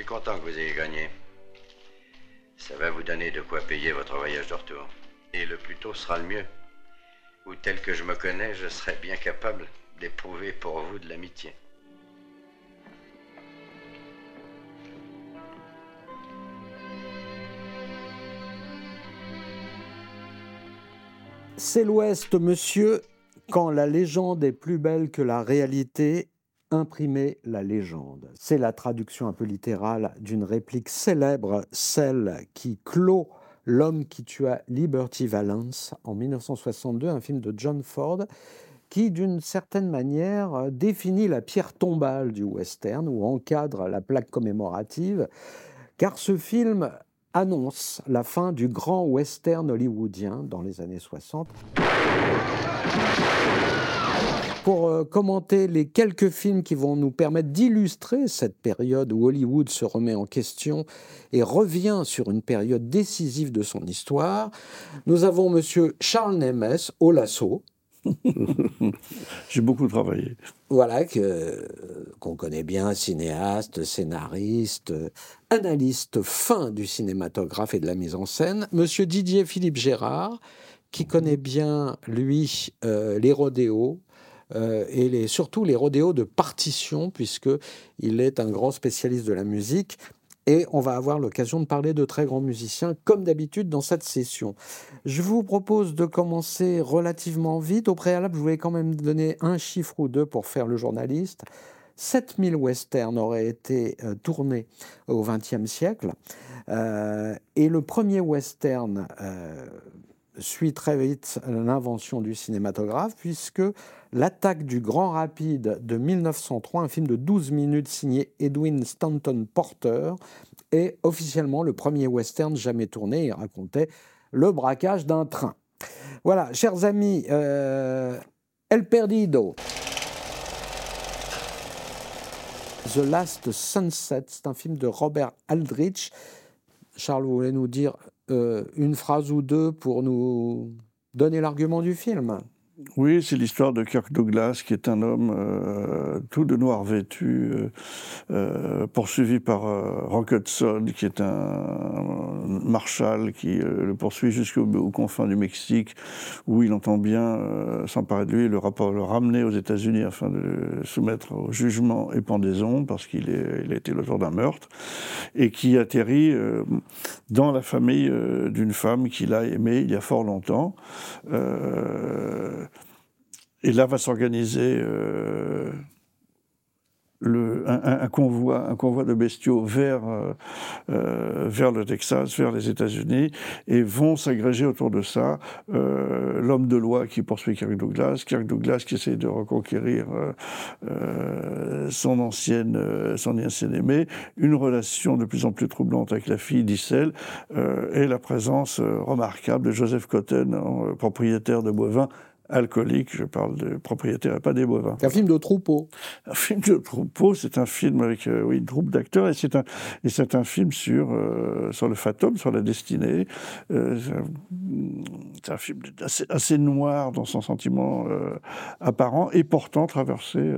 suis content que vous ayez gagné. Ça va vous donner de quoi payer votre voyage de retour. Et le plus tôt sera le mieux. Ou tel que je me connais, je serai bien capable d'éprouver pour vous de l'amitié. C'est l'Ouest, monsieur, quand la légende est plus belle que la réalité, imprimer la légende. C'est la traduction un peu littérale d'une réplique célèbre, celle qui clôt L'homme qui tua Liberty Valance en 1962, un film de John Ford qui, d'une certaine manière, définit la pierre tombale du western ou encadre la plaque commémorative, car ce film annonce la fin du grand western hollywoodien dans les années 60. Pour euh, commenter les quelques films qui vont nous permettre d'illustrer cette période où Hollywood se remet en question et revient sur une période décisive de son histoire, nous avons Monsieur Charles Nemes au lasso. J'ai beaucoup travaillé. Voilà, qu'on connaît bien, cinéaste, scénariste, analyste fin du cinématographe et de la mise en scène. Monsieur Didier Philippe Gérard, qui connaît bien, lui, euh, les rodéos, euh, et surtout les rodéos de partition, puisqu'il est un grand spécialiste de la musique. Et on va avoir l'occasion de parler de très grands musiciens, comme d'habitude dans cette session. Je vous propose de commencer relativement vite. Au préalable, je voulais quand même donner un chiffre ou deux pour faire le journaliste. 7000 westerns auraient été euh, tournés au XXe siècle. Euh, et le premier western suit très vite l'invention du cinématographe, puisque L'attaque du Grand Rapide de 1903, un film de 12 minutes signé Edwin Stanton Porter, est officiellement le premier western jamais tourné. Il racontait le braquage d'un train. Voilà, chers amis, euh, El Perdido. The Last Sunset, c'est un film de Robert Aldrich. Charles, vous voulez nous dire une phrase ou deux pour nous donner l'argument du film oui, c'est l'histoire de Kirk Douglas, qui est un homme euh, tout de noir vêtu, euh, euh, poursuivi par Rock Hudson, qui est un, marshal qui le poursuit jusqu'aux confins du Mexique, où il entend bien s'emparer de lui le, rapport, le ramener aux États-Unis afin de le soumettre au jugement et pendaison, parce qu'il il a été l'auteur d'un meurtre, et qui atterrit dans la famille d'une femme qu'il a aimée il y a fort longtemps. Et là va s'organiser euh, un, convoi, un convoi de bestiaux vers, euh, euh, vers le Texas, vers les États-Unis, et vont s'agréger autour de ça l'homme de loi qui poursuit Kirk Douglas, Kirk Douglas qui essaie de reconquérir son ancienne, son ancienne aimée, une relation de plus en plus troublante avec la fille d'Issel, et la présence remarquable de Joseph Cotton, propriétaire de bovins alcoolique, je parle de propriétaire et pas des bovins. Un film de troupeau. Un film de troupeau, c'est un film avec euh, oui, une troupe d'acteurs et c'est un, et c'est un film sur, euh, sur le fatum, sur la destinée. Euh, c'est un film assez, assez, noir dans son sentiment apparent et pourtant traversé,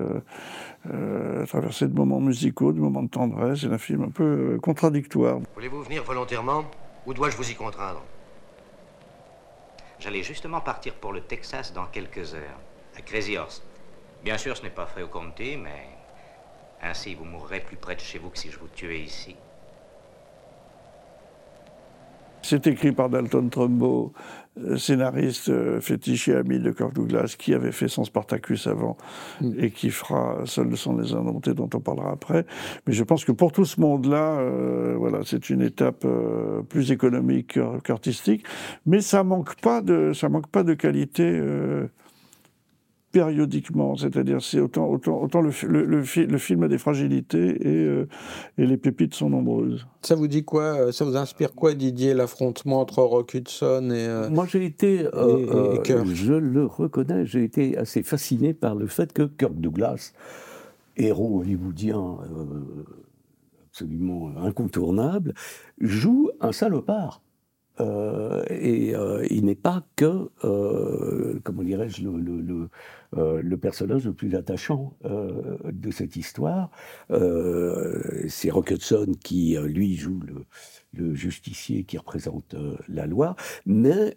traversé de moments musicaux, de moments de tendresse. C'est un film un peu contradictoire. Voulez-vous venir volontairement ou dois-je vous y contraindre? J'allais justement partir pour le Texas dans quelques heures, à Crazy Horse. Bien sûr, ce n'est pas fait au comté, mais ainsi vous mourrez plus près de chez vous que si je vous tuais ici. C'est écrit par Dalton Trumbo, euh, scénariste euh, fétiche et ami de Kirk Douglas, qui avait fait son Spartacus avant mm. et qui fera Seul de son les indomptés, dont on parlera après. Mais je pense que pour tout ce monde-là, euh, voilà, c'est une étape plus économique qu'artistique. Mais ça manque pas de, ça manque pas de qualité périodiquement, c'est-à-dire c'est autant, autant, autant le, le, film a des fragilités et, euh, et, les pépites sont nombreuses. Ça vous dit quoi euh, Ça vous inspire quoi, Didier, l'affrontement entre Rock Hudson et euh, Moi, j'ai été, je le reconnais, j'ai été assez fasciné par le fait que Kirk Douglas, héros hollywoodien absolument incontournable, joue un salopard. Et il n'est pas que, comment dirais-je, le, le, personnage le plus attachant de cette histoire. c'est Rock Hudson qui, lui, joue le, le justicier qui représente la loi, mais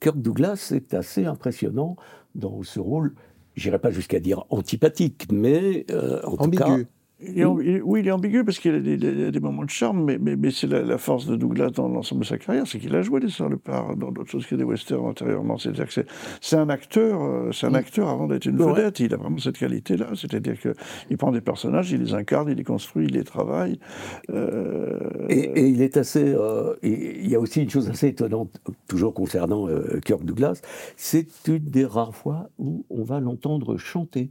Kirk Douglas est assez impressionnant dans ce rôle j'irai pas jusqu'à dire antipathique, mais en tout cas oui, il est ambigu parce qu'il a, des moments de charme, mais, mais, mais c'est la, force de Douglas dans l'ensemble de sa carrière, c'est qu'il a joué des Sœurs part dans d'autres choses que des westerns antérieurement. C'est-à-dire que c'est un acteur, euh, c'est un mm. acteur avant d'être une vedette. Il a vraiment cette qualité-là, c'est-à-dire qu'il prend des personnages, il les incarne, il les construit, il les travaille. Euh, et, il est assez. Euh, il y a aussi une chose assez étonnante, toujours concernant Kirk Douglas, c'est une des rares fois où on va l'entendre chanter.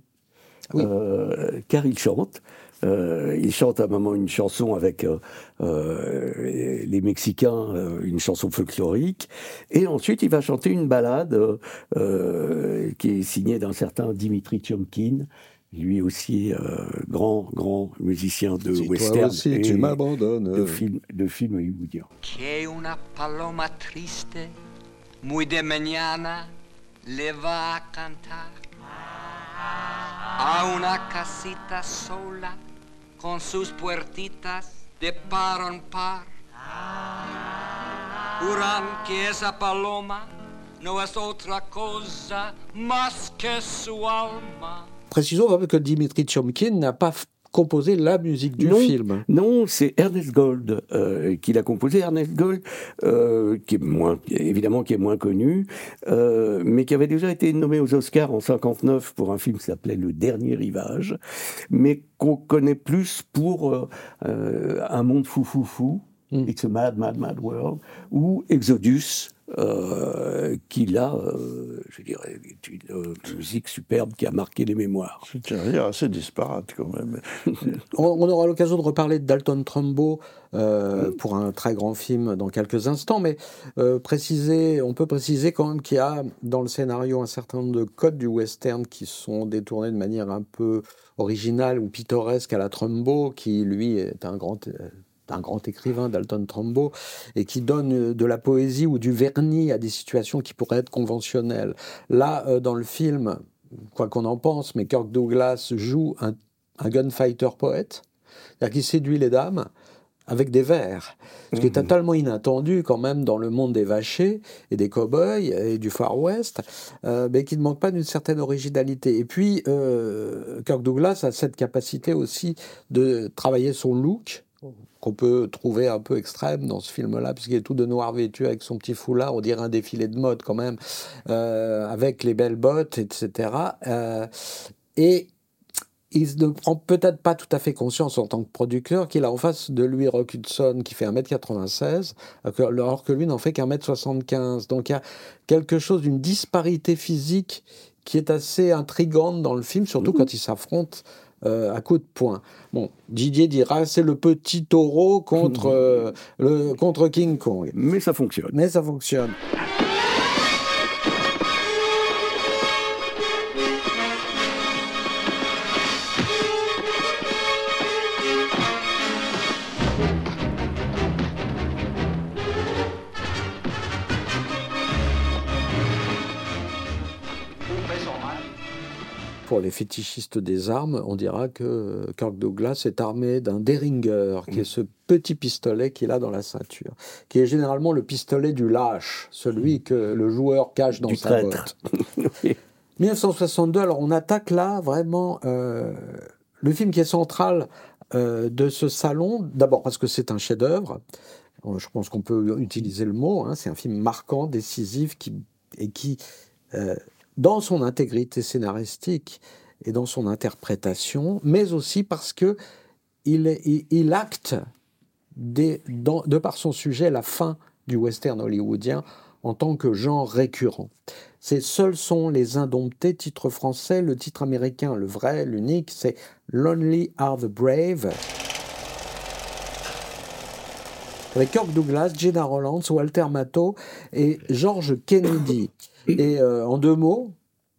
Car il chante. Euh, il chante à un moment une chanson avec euh, euh, les Mexicains, une chanson folklorique, et ensuite il va chanter une balade qui est signée d'un certain Dimitri Tiomkin, lui aussi grand grand musicien de western et tu m'abandonnes de film de film hollywoodien. una paloma triste, muy de mañana, le va a cantar a una casita sola con sus puertitas de par en par. Juran que esa paloma no es otra cosa más que su alma. Précisons que Dimitri Chomkin n'a pas composé la musique du film. Non, c'est Ernest Gold euh, qui l'a composé. Ernest Gold, euh, qui est moins, évidemment, qui est moins connu, euh, mais qui avait déjà été nommé aux Oscars en 59 pour un film qui s'appelait Le Dernier Rivage, mais qu'on connaît plus pour Un monde fou fou fou. Mm. It's a Mad, Mad, Mad World, ou Exodus, euh, qui là, euh, je dirais, une euh, musique superbe qui a marqué les mémoires. C'est une carrière assez disparate quand même. on, aura l'occasion de reparler de Dalton Trumbo mm. pour un très grand film dans quelques instants, mais préciser, on peut préciser quand même qu'il y a dans le scénario un certain nombre de codes du western qui sont détournés de manière un peu originale ou pittoresque à la Trumbo, qui lui est un grand un grand écrivain, Dalton Trumbo, et qui donne de la poésie ou du vernis à des situations qui pourraient être conventionnelles. Là, euh, dans le film, quoi qu'on en pense, mais Kirk Douglas joue un, gunfighter poète, c'est-à-dire qu'il séduit les dames avec des vers, ce qui est mmh. totalement inattendu quand même dans le monde des vachers et des cow-boys et du Far West, euh, mais qui ne manque pas d'une certaine originalité. Et puis, euh, Kirk Douglas a cette capacité aussi de travailler son look, qu'on peut trouver un peu extrême dans ce film-là, puisqu'il est tout de noir vêtu avec son petit foulard, on dirait un défilé de mode quand même, euh, avec les belles bottes, etc. Euh, et il ne prend peut-être pas tout à fait conscience en tant que producteur qu'il a en face de lui Rock Hudson qui fait 1m96, alors que lui n'en fait qu'un m 75 Donc il y a quelque chose d'une disparité physique qui est assez intrigante dans le film, surtout mmh. quand ils s'affrontent euh, à coup de poing. Bon, Didier dira c'est le petit taureau contre, euh, le, contre King Kong. Mais ça fonctionne. Mais ça fonctionne. Pour les fétichistes des armes, on dira que Kirk Douglas est armé d'un Derringer, qui est ce petit pistolet qu'il a dans la ceinture, qui est généralement le pistolet du lâche, celui que le joueur cache dans sa botte. 1962, alors on attaque là vraiment euh, le film qui est central euh, de ce salon, d'abord parce que c'est un chef-d'œuvre, je pense qu'on peut utiliser le mot, hein, c'est un film marquant, décisif, qui, et qui euh, dans son intégrité scénaristique et dans son interprétation, mais aussi parce que il, acte de par son sujet la fin du western hollywoodien en tant que genre récurrent. Ces seuls sont les indomptés, titre français, le titre américain, le vrai, l'unique, c'est Lonely Are the Brave. Avec Kirk Douglas, Gina Rollins, Walter Matthau et George Kennedy. Et euh, en deux mots,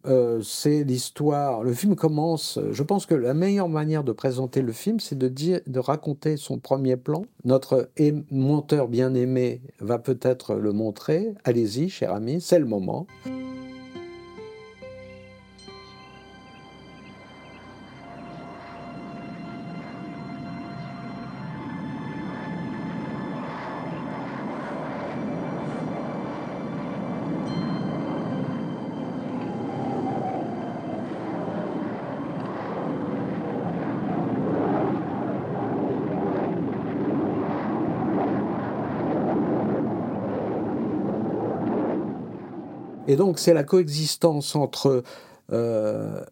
euh, c'est l'histoire. Le film commence. Je pense que la meilleure manière de présenter le film, c'est de dire, de raconter son premier plan. Notre monteur bien aimé va peut-être le montrer. Allez-y, cher ami, c'est le moment. Et donc c'est la coexistence entre euh,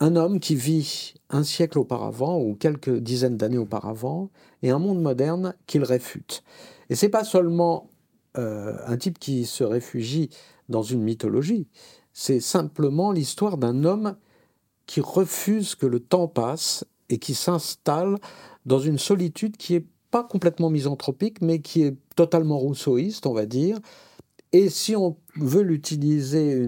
un homme qui vit un siècle auparavant ou quelques dizaines d'années auparavant et un monde moderne qu'il réfute. Et c'est pas seulement euh, un type qui se réfugie dans une mythologie, c'est simplement l'histoire d'un homme qui refuse que le temps passe et qui s'installe dans une solitude qui est pas complètement misanthropique, mais qui est totalement rousseauiste, on va dire, et si on veut l'utiliser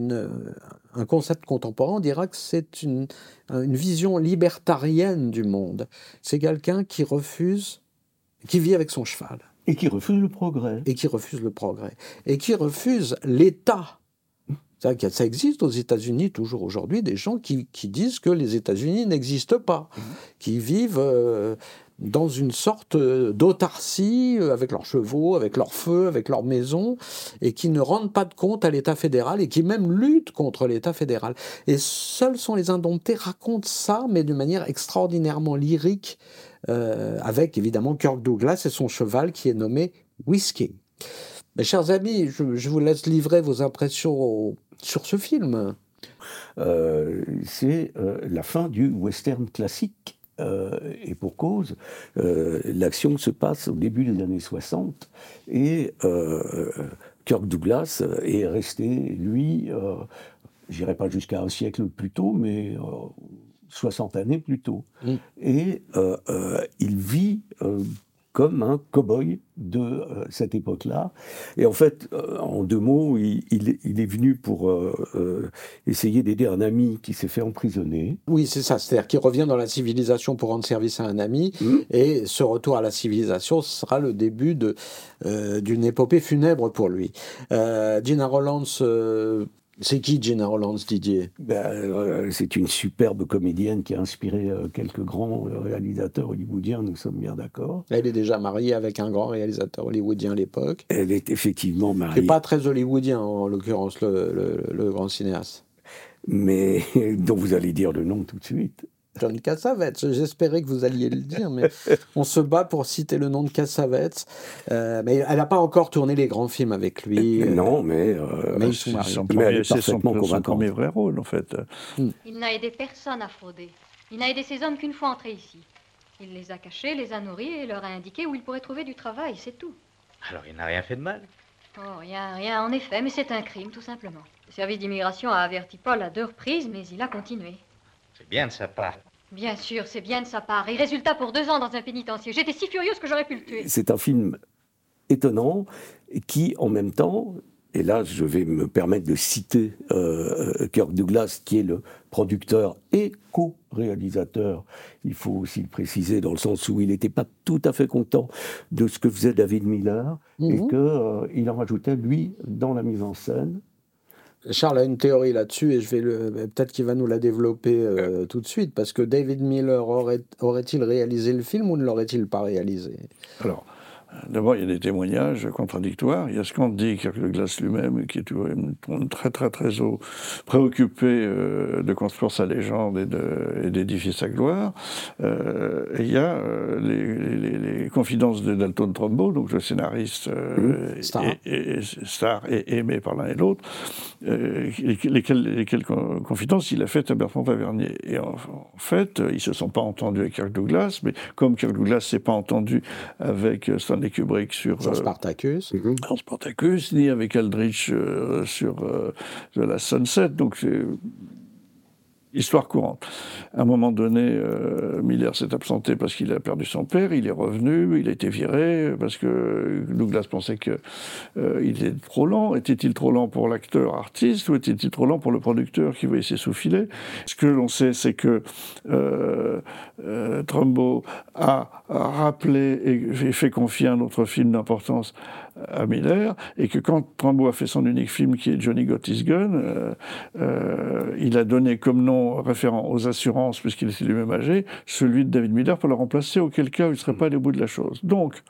un concept contemporain, on dira que c'est une, une vision libertarienne du monde. C'est quelqu'un qui refuse, qui vit avec son cheval. Et qui refuse le progrès. Et qui refuse le progrès. Et qui refuse l'État. Ça existe aux États-Unis toujours aujourd'hui des gens qui, qui, disent que les États-Unis n'existent pas, mmh. qui vivent euh, dans une sorte euh, d'autarcie, euh, avec leurs chevaux, avec leurs feux, avec leurs maisons, et qui ne rendent pas de compte à l'État fédéral et qui même luttent contre l'État fédéral. Et seuls sont les indomptés racontent ça, mais d'une manière extraordinairement lyrique, euh, avec évidemment Kirk Douglas et son cheval qui est nommé Whiskey. Mes chers amis, je, vous laisse livrer vos impressions sur ce film. C'est la fin du western classique euh, et pour cause, euh, l'action se passe au début des années 60 et euh, Kirk Douglas est resté, lui, je n'irai pas jusqu'à un siècle plus tôt, mais 60 années plus tôt. Mm. Et il vit comme un cow-boy de euh, cette époque-là. Et en fait, euh, en deux mots, il, est venu pour euh, essayer d'aider un ami qui s'est fait emprisonner. Oui, c'est ça. C'est-à-dire qu'il revient dans la civilisation pour rendre service à un ami. Mmh. Et ce retour à la civilisation sera le début d'une épopée funèbre pour lui. Gina Rollins c'est qui Gina Rollands, Didier? Ben, euh, C'est une superbe comédienne qui a inspiré euh, quelques grands euh, réalisateurs hollywoodiens, nous sommes bien d'accord. Elle est déjà mariée avec un grand réalisateur hollywoodien à l'époque. Elle est effectivement mariée. Et pas très hollywoodien, en l'occurrence, le grand cinéaste. Mais dont vous allez dire le nom tout de suite. John Cassavetes. J'espérais que vous alliez le dire, mais on se bat pour citer le nom de Cassavetes. Euh, mais elle n'a pas encore tourné les grands films avec lui. Euh, non, mais, euh, mais c'est son, son, premier vrai rôle, en fait. Hmm. Il n'a aidé personne à frauder. Il n'a aidé ces hommes qu'une fois entrés ici. Il les a cachés, les a nourris et leur a indiqué où ils pourraient trouver du travail, c'est tout. Alors il n'a rien fait de mal Oh, rien, rien en effet, mais c'est un crime, tout simplement. Le service d'immigration a averti Paul à deux reprises, mais il a continué. C'est bien de sa part. Bien sûr, c'est bien de sa part. Et résultat, pour deux ans dans un pénitencier. J'étais si furieuse que j'aurais pu le tuer. C'est un film étonnant qui, en même temps, et là je vais me permettre de citer euh, Kirk Douglas, qui est le producteur et co-réalisateur, il faut aussi le préciser, dans le sens où il n'était pas tout à fait content de ce que faisait David Miller, et mhm. qu'il euh, en rajoutait, lui, dans la mise en scène. Charles a une théorie là-dessus et je vais le, peut-être qu'il va nous la développer euh, tout de suite parce que David Miller aurait, aurait-il réalisé le film ou ne l'aurait-il pas réalisé? Alors, D'abord, il y a des témoignages contradictoires. Il y a ce qu'en dit Kirk Glass lui-même, qui est très, très, très préoccupé euh, de construire sa légende et d'édifier sa gloire. Euh, et il y a euh, les, confidences de Dalton Trumbo, donc le scénariste mmh. Star. Et, star et aimé par l'un et l'autre, lesquelles, lesquelles, confidences il a faites à Bertrand Tavernier. Et en, fait, ils se sont pas entendus avec Kirk Douglas, mais comme Kirk Douglas s'est pas entendu avec Stan Stanley Kubrick sur, sur euh, Spartacus. Euh, Spartacus, ni avec Aldrich euh, sur The Last Sunset. Donc Histoire courante. À un moment donné, euh, Miller s'est absenté parce qu'il a perdu son père, il est revenu, il a été viré parce que Douglas pensait qu'il euh, était trop lent. Était-il trop lent pour l'acteur artiste ou était-il trop lent pour le producteur qui voyait ses sous-filets Ce que l'on sait, c'est que euh, euh Trumbo a rappelé et fait confier un autre film d'importance à Miller, et que quand Trumbo a fait son unique film qui est Johnny Got His Gun, euh, euh, il a donné comme nom référent aux assurances, puisqu'il était lui-même âgé, celui de David Miller pour le remplacer, auquel cas il ne serait pas allé au bout de la chose. Donc,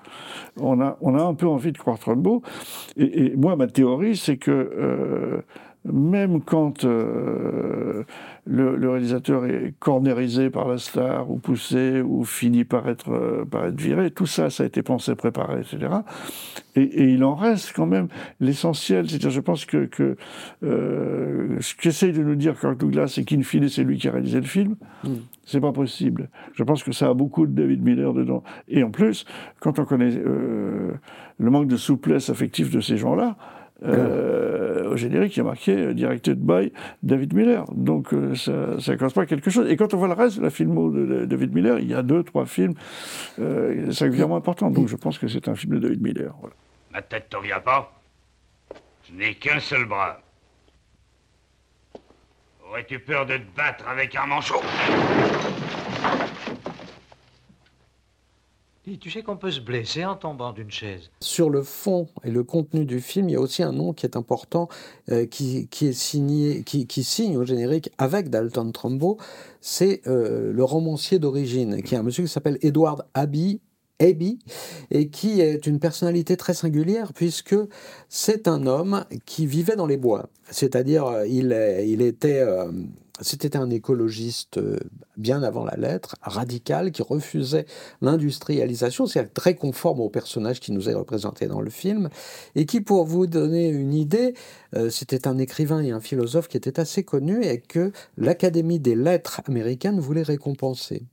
on a, on a un peu envie de croire Trumbo, et, moi, ma théorie, c'est que euh, même quand euh, le, réalisateur est cornérisé par la star ou poussé ou finit par être, euh, par être viré, tout ça, ça a été pensé, préparé, etc. Et, il en reste quand même l'essentiel. C'est-à-dire, je pense que, que euh, ce qu'essaye de nous dire Kirk Douglas, c'est qu'in fine, c'est lui qui a réalisé le film. Mm. C'est pas possible. Je pense que ça a beaucoup de David Miller dedans. Et en plus, quand on connaît le manque de souplesse affective de ces gens-là, euh, au générique, il y a marqué euh, Directed by David Miller. Donc euh, ça ne cause pas quelque chose. Et quand on voit le reste la filmo de, David Miller, il y a deux, trois films euh, singulièrement importants. Donc je pense que c'est un film de David Miller. Ma tête t'en vient pas? Je n'ai qu'un seul bras. Aurais-tu peur de te battre avec un manchot? Tu sais qu'on peut se blesser en tombant d'une chaise. Sur le fond et le contenu du film, il y a aussi un nom qui est important, euh, qui, qui, signe au générique avec Dalton Trumbo. C'est euh, le romancier d'origine, qui est un monsieur qui s'appelle Edward Abbey, Abbey, et qui est une personnalité très singulière puisque c'est un homme qui vivait dans les bois. C'est-à-dire, euh, il, il était c'était un écologiste euh, bien avant la lettre, radical, qui refusait l'industrialisation, c'est très conforme au personnage qui nous est représenté dans le film, et qui, pour vous donner une idée, euh, c'était un écrivain et un philosophe qui était assez connu et que l'Académie des lettres américaines voulait récompenser.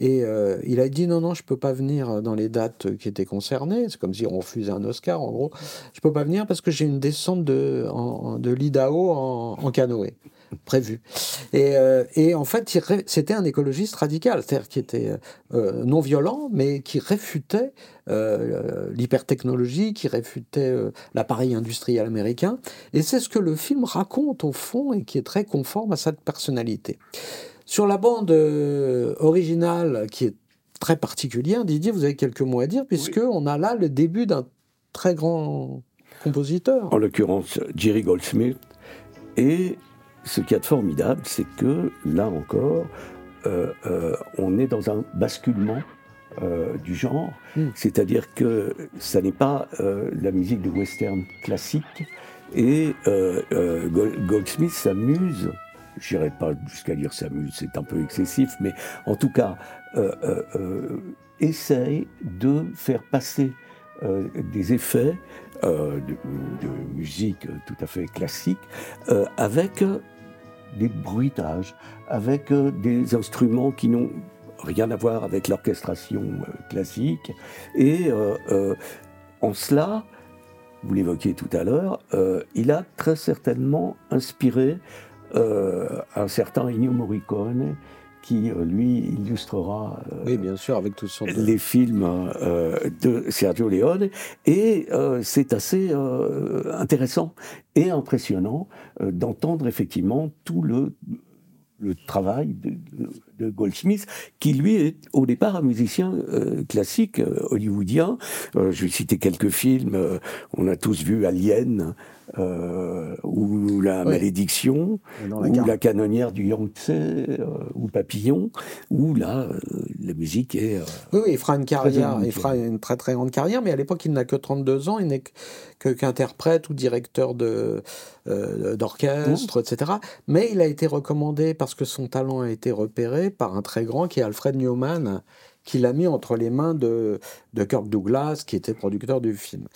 Et euh, il a dit non, non, je peux pas venir dans les dates qui étaient concernées. C'est comme si on refusait un Oscar, en gros. Je peux pas venir parce que j'ai une descente de, l'Idaho en canoë prévu. Et, euh, et en fait, c'était un écologiste radical, c'est-à-dire qui était euh, non violent, mais qui réfutait euh, l'hypertechnologie, qui réfutait l'appareil industriel américain. Et c'est ce que le film raconte au fond et qui est très conforme à cette personnalité. Sur la bande originale, qui est très particulière, Didier, vous avez quelques mots à dire, puisque on a là le début d'un très grand compositeur. En l'occurrence, Jerry Goldsmith. Et ce qui est formidable, c'est que là encore, euh, euh, on est dans un basculement euh, du genre, hmm. c'est-à-dire que ça n'est pas la musique de western classique, et Goldsmith s'amuse, je n'irai pas jusqu'à dire s'amuse, c'est un peu excessif, mais en tout cas, essaye de faire passer des effets de, de, musique tout à fait classique avec des bruitages, avec euh, des instruments qui n'ont rien à voir avec l'orchestration euh, classique. Et euh, en cela, vous l'évoquiez tout à l'heure, il a très certainement inspiré un certain Ennio Morricone qui, lui, illustrera oui, bien sûr, avec tout son les films de Sergio Leone. Et c'est assez intéressant et impressionnant d'entendre effectivement tout le, le travail de, Goldsmith, qui lui est au départ un musicien classique hollywoodien. je vais citer quelques films. on a tous vu Alien, euh, ou La Malédiction, ou La Canonnière du Yangtze, euh, ou Papillon, où là, euh, la musique est. oui, il fera une carrière, il fera une très très grande carrière, mais à l'époque, il n'a que 32 ans, il n'est qu'interprète ou directeur de, d'orchestre, etc. Mais il a été recommandé parce que son talent a été repéré par un très grand qui est Alfred Newman, qui l'a mis entre les mains de, Kirk Douglas, qui était producteur du film.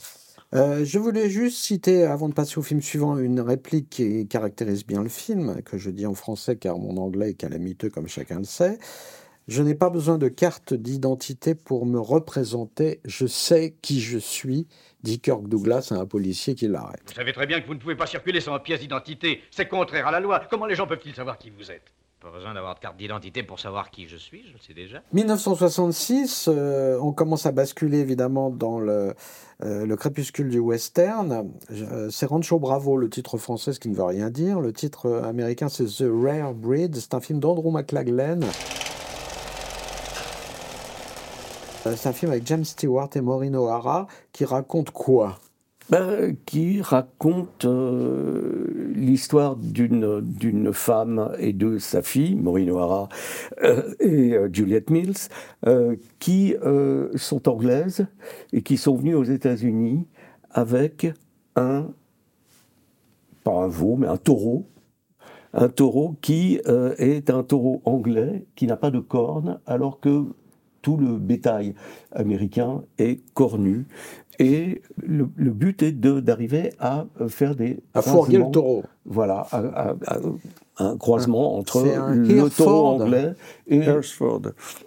Euh, je voulais juste citer, avant de passer au film suivant, une réplique qui caractérise bien le film, que je dis en français car mon anglais est calamiteux comme chacun le sait. Je n'ai pas besoin de carte d'identité pour me représenter. Je sais qui je suis, dit Kirk Douglas à un policier qui l'arrête. Vous savez très bien que vous ne pouvez pas circuler sans pièce d'identité. C'est contraire à la loi. Comment les gens peuvent-ils savoir qui vous êtes? Pas besoin d'avoir de carte d'identité pour savoir qui je suis, je le sais déjà. 1966, euh, on commence à basculer évidemment dans le, euh, le crépuscule du western. Euh, c'est Rancho Bravo, le titre français, ce qui ne veut rien dire. Le titre américain, c'est The Rare Breed. C'est un film d'Andrew McLaglen. C'est un film avec James Stewart et Maureen O'Hara qui raconte quoi? Ben, qui raconte euh, l'histoire d'une femme et de sa fille, Maureen O'Hara euh, et euh, Juliette Mills, qui sont anglaises et qui sont venues aux États-Unis avec un, pas un veau, mais un taureau. Un taureau qui est un taureau anglais, qui n'a pas de cornes, alors que tout le bétail américain est cornu. Et le, le but est de- d'arriver à euh, faire des. À fourguer le taureau. Voilà, à- à- à- un croisement entre C'est un le Hereford. taureau anglais et. Hereford.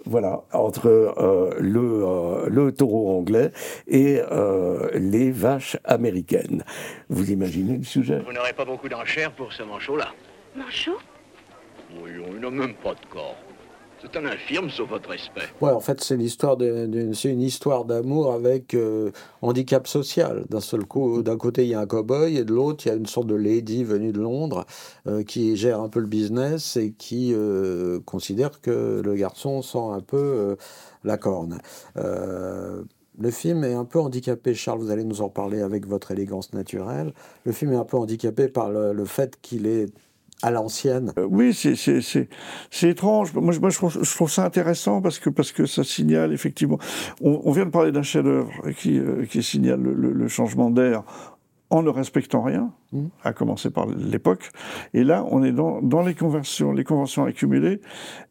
Voilà, entre euh, le, euh, le taureau anglais et euh, les vaches américaines. Vous imaginez le sujet? Vous n'aurez pas beaucoup d'enchères pour ce manchot-là. Manchot? Oui, il n'a même pas de corps. C'est un infirme, sauf votre respect. Ouais, en fait, c'est l'histoire d'une c'est une histoire d'amour avec euh, handicap social. D'un seul coup, d'un côté, il y a un cow-boy et de l'autre, il y a une sorte de lady venue de Londres euh, qui gère un peu le business et qui euh, considère que le garçon sent un peu la corne. Le film est un peu handicapé, Charles, vous allez nous en parler avec votre élégance naturelle. Le film est un peu handicapé par le, le fait qu'il est à l'ancienne. Euh, oui, c'est- c'est c'est- c'est étrange. Moi, je, moi, je, trouve, je trouve ça intéressant parce que, parce que ça signale effectivement. On, on vient de parler d'un chef-d'œuvre qui, euh, qui signale le, le- le changement d'air en ne respectant rien, Mm. à commencer par l'époque. Et là, on est dans, dans les conversions, les conventions accumulées,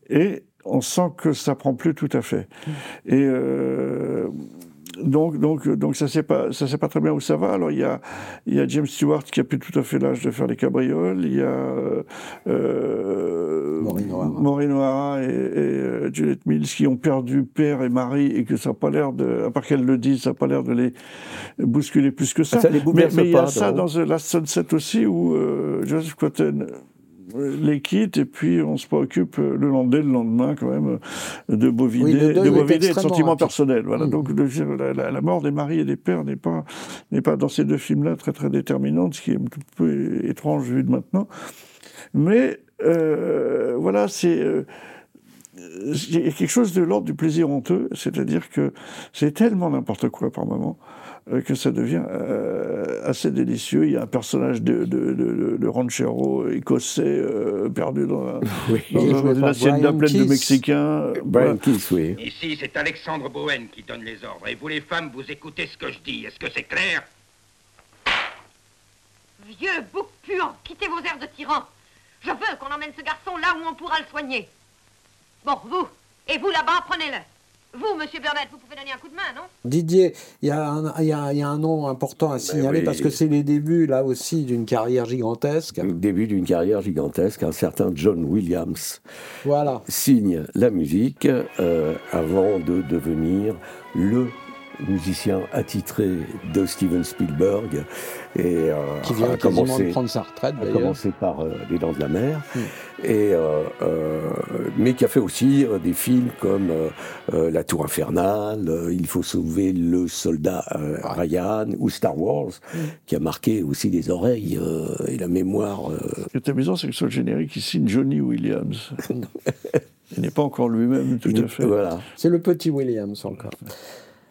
et on sent que ça prend plus tout à fait. Et euh, donc, donc, donc ça ne sait pas, ça sait pas très bien où ça va. Alors il y a, il y a James Stewart qui a plus tout à fait l'âge de faire les cabrioles. Il y a euh, Maureen O'Hara. Et, et, euh, Juliette Mills qui ont perdu père et mari et que ça n'a pas l'air de, à part qu'elles le disent, ça n'a pas l'air de les bousculer plus que ça. Ah, ça les mais mais il y a pas, ça dans The Last Sunset aussi où euh, Joseph Cotten les quitte et puis on se préoccupe le lendemain, le lendemain quand même de beaux Oui, de et de sentiments rapide. personnels. Voilà. Mm. Donc le- la, la- mort des maris et des pères n'est pas n'est pas dans ces deux films-là très très déterminante, ce qui est un peu étrange vu de maintenant. Mais euh, voilà, c'est euh, il y a quelque chose de l'ordre du plaisir honteux, c'est-à-dire que c'est tellement n'importe quoi par moment que ça devient euh, assez délicieux. Il y a un personnage de, de, de, de ranchero écossais euh, perdu dans, un- Oui. dans une assiette Brian pleine de. Mexicains. euh, Brian voilà. Keith, oui. Ici, c'est Alexandre Bowen qui donne les ordres. Et vous, les femmes, vous écoutez ce que je dis. Est-ce que c'est clair? Vieux bouc puant, quittez vos airs de tyran. Je veux qu'on emmène ce garçon là où on pourra le soigner. Bon, vous, et vous là-bas, prenez-le. Vous, monsieur Burnett, vous pouvez donner un coup de main, non? Didier, il y, a un- il y a- il y a un nom important à signaler oui. parce que c'est les débuts, là aussi, d'une carrière gigantesque. Le début d'une carrière gigantesque, un certain John Williams Voilà. signe la musique euh, avant de devenir le musicien attitré de Steven Spielberg et euh, Qui vient a quasiment commencé- de prendre sa retraite, a commencé par euh, Les Dents de la Mer, Mm. et, euh, euh, mais qui a fait aussi euh, des films comme La Tour Infernale, euh, Il faut sauver le soldat euh, Ryan, ou Star Wars, Mm. qui a marqué aussi les oreilles euh, et la mémoire. euh, Ce qui est amusant, c'est que sur le générique, il signe Johnny Williams. il n'est pas encore lui-même tout à fait. Voilà. C'est le petit Williams encore.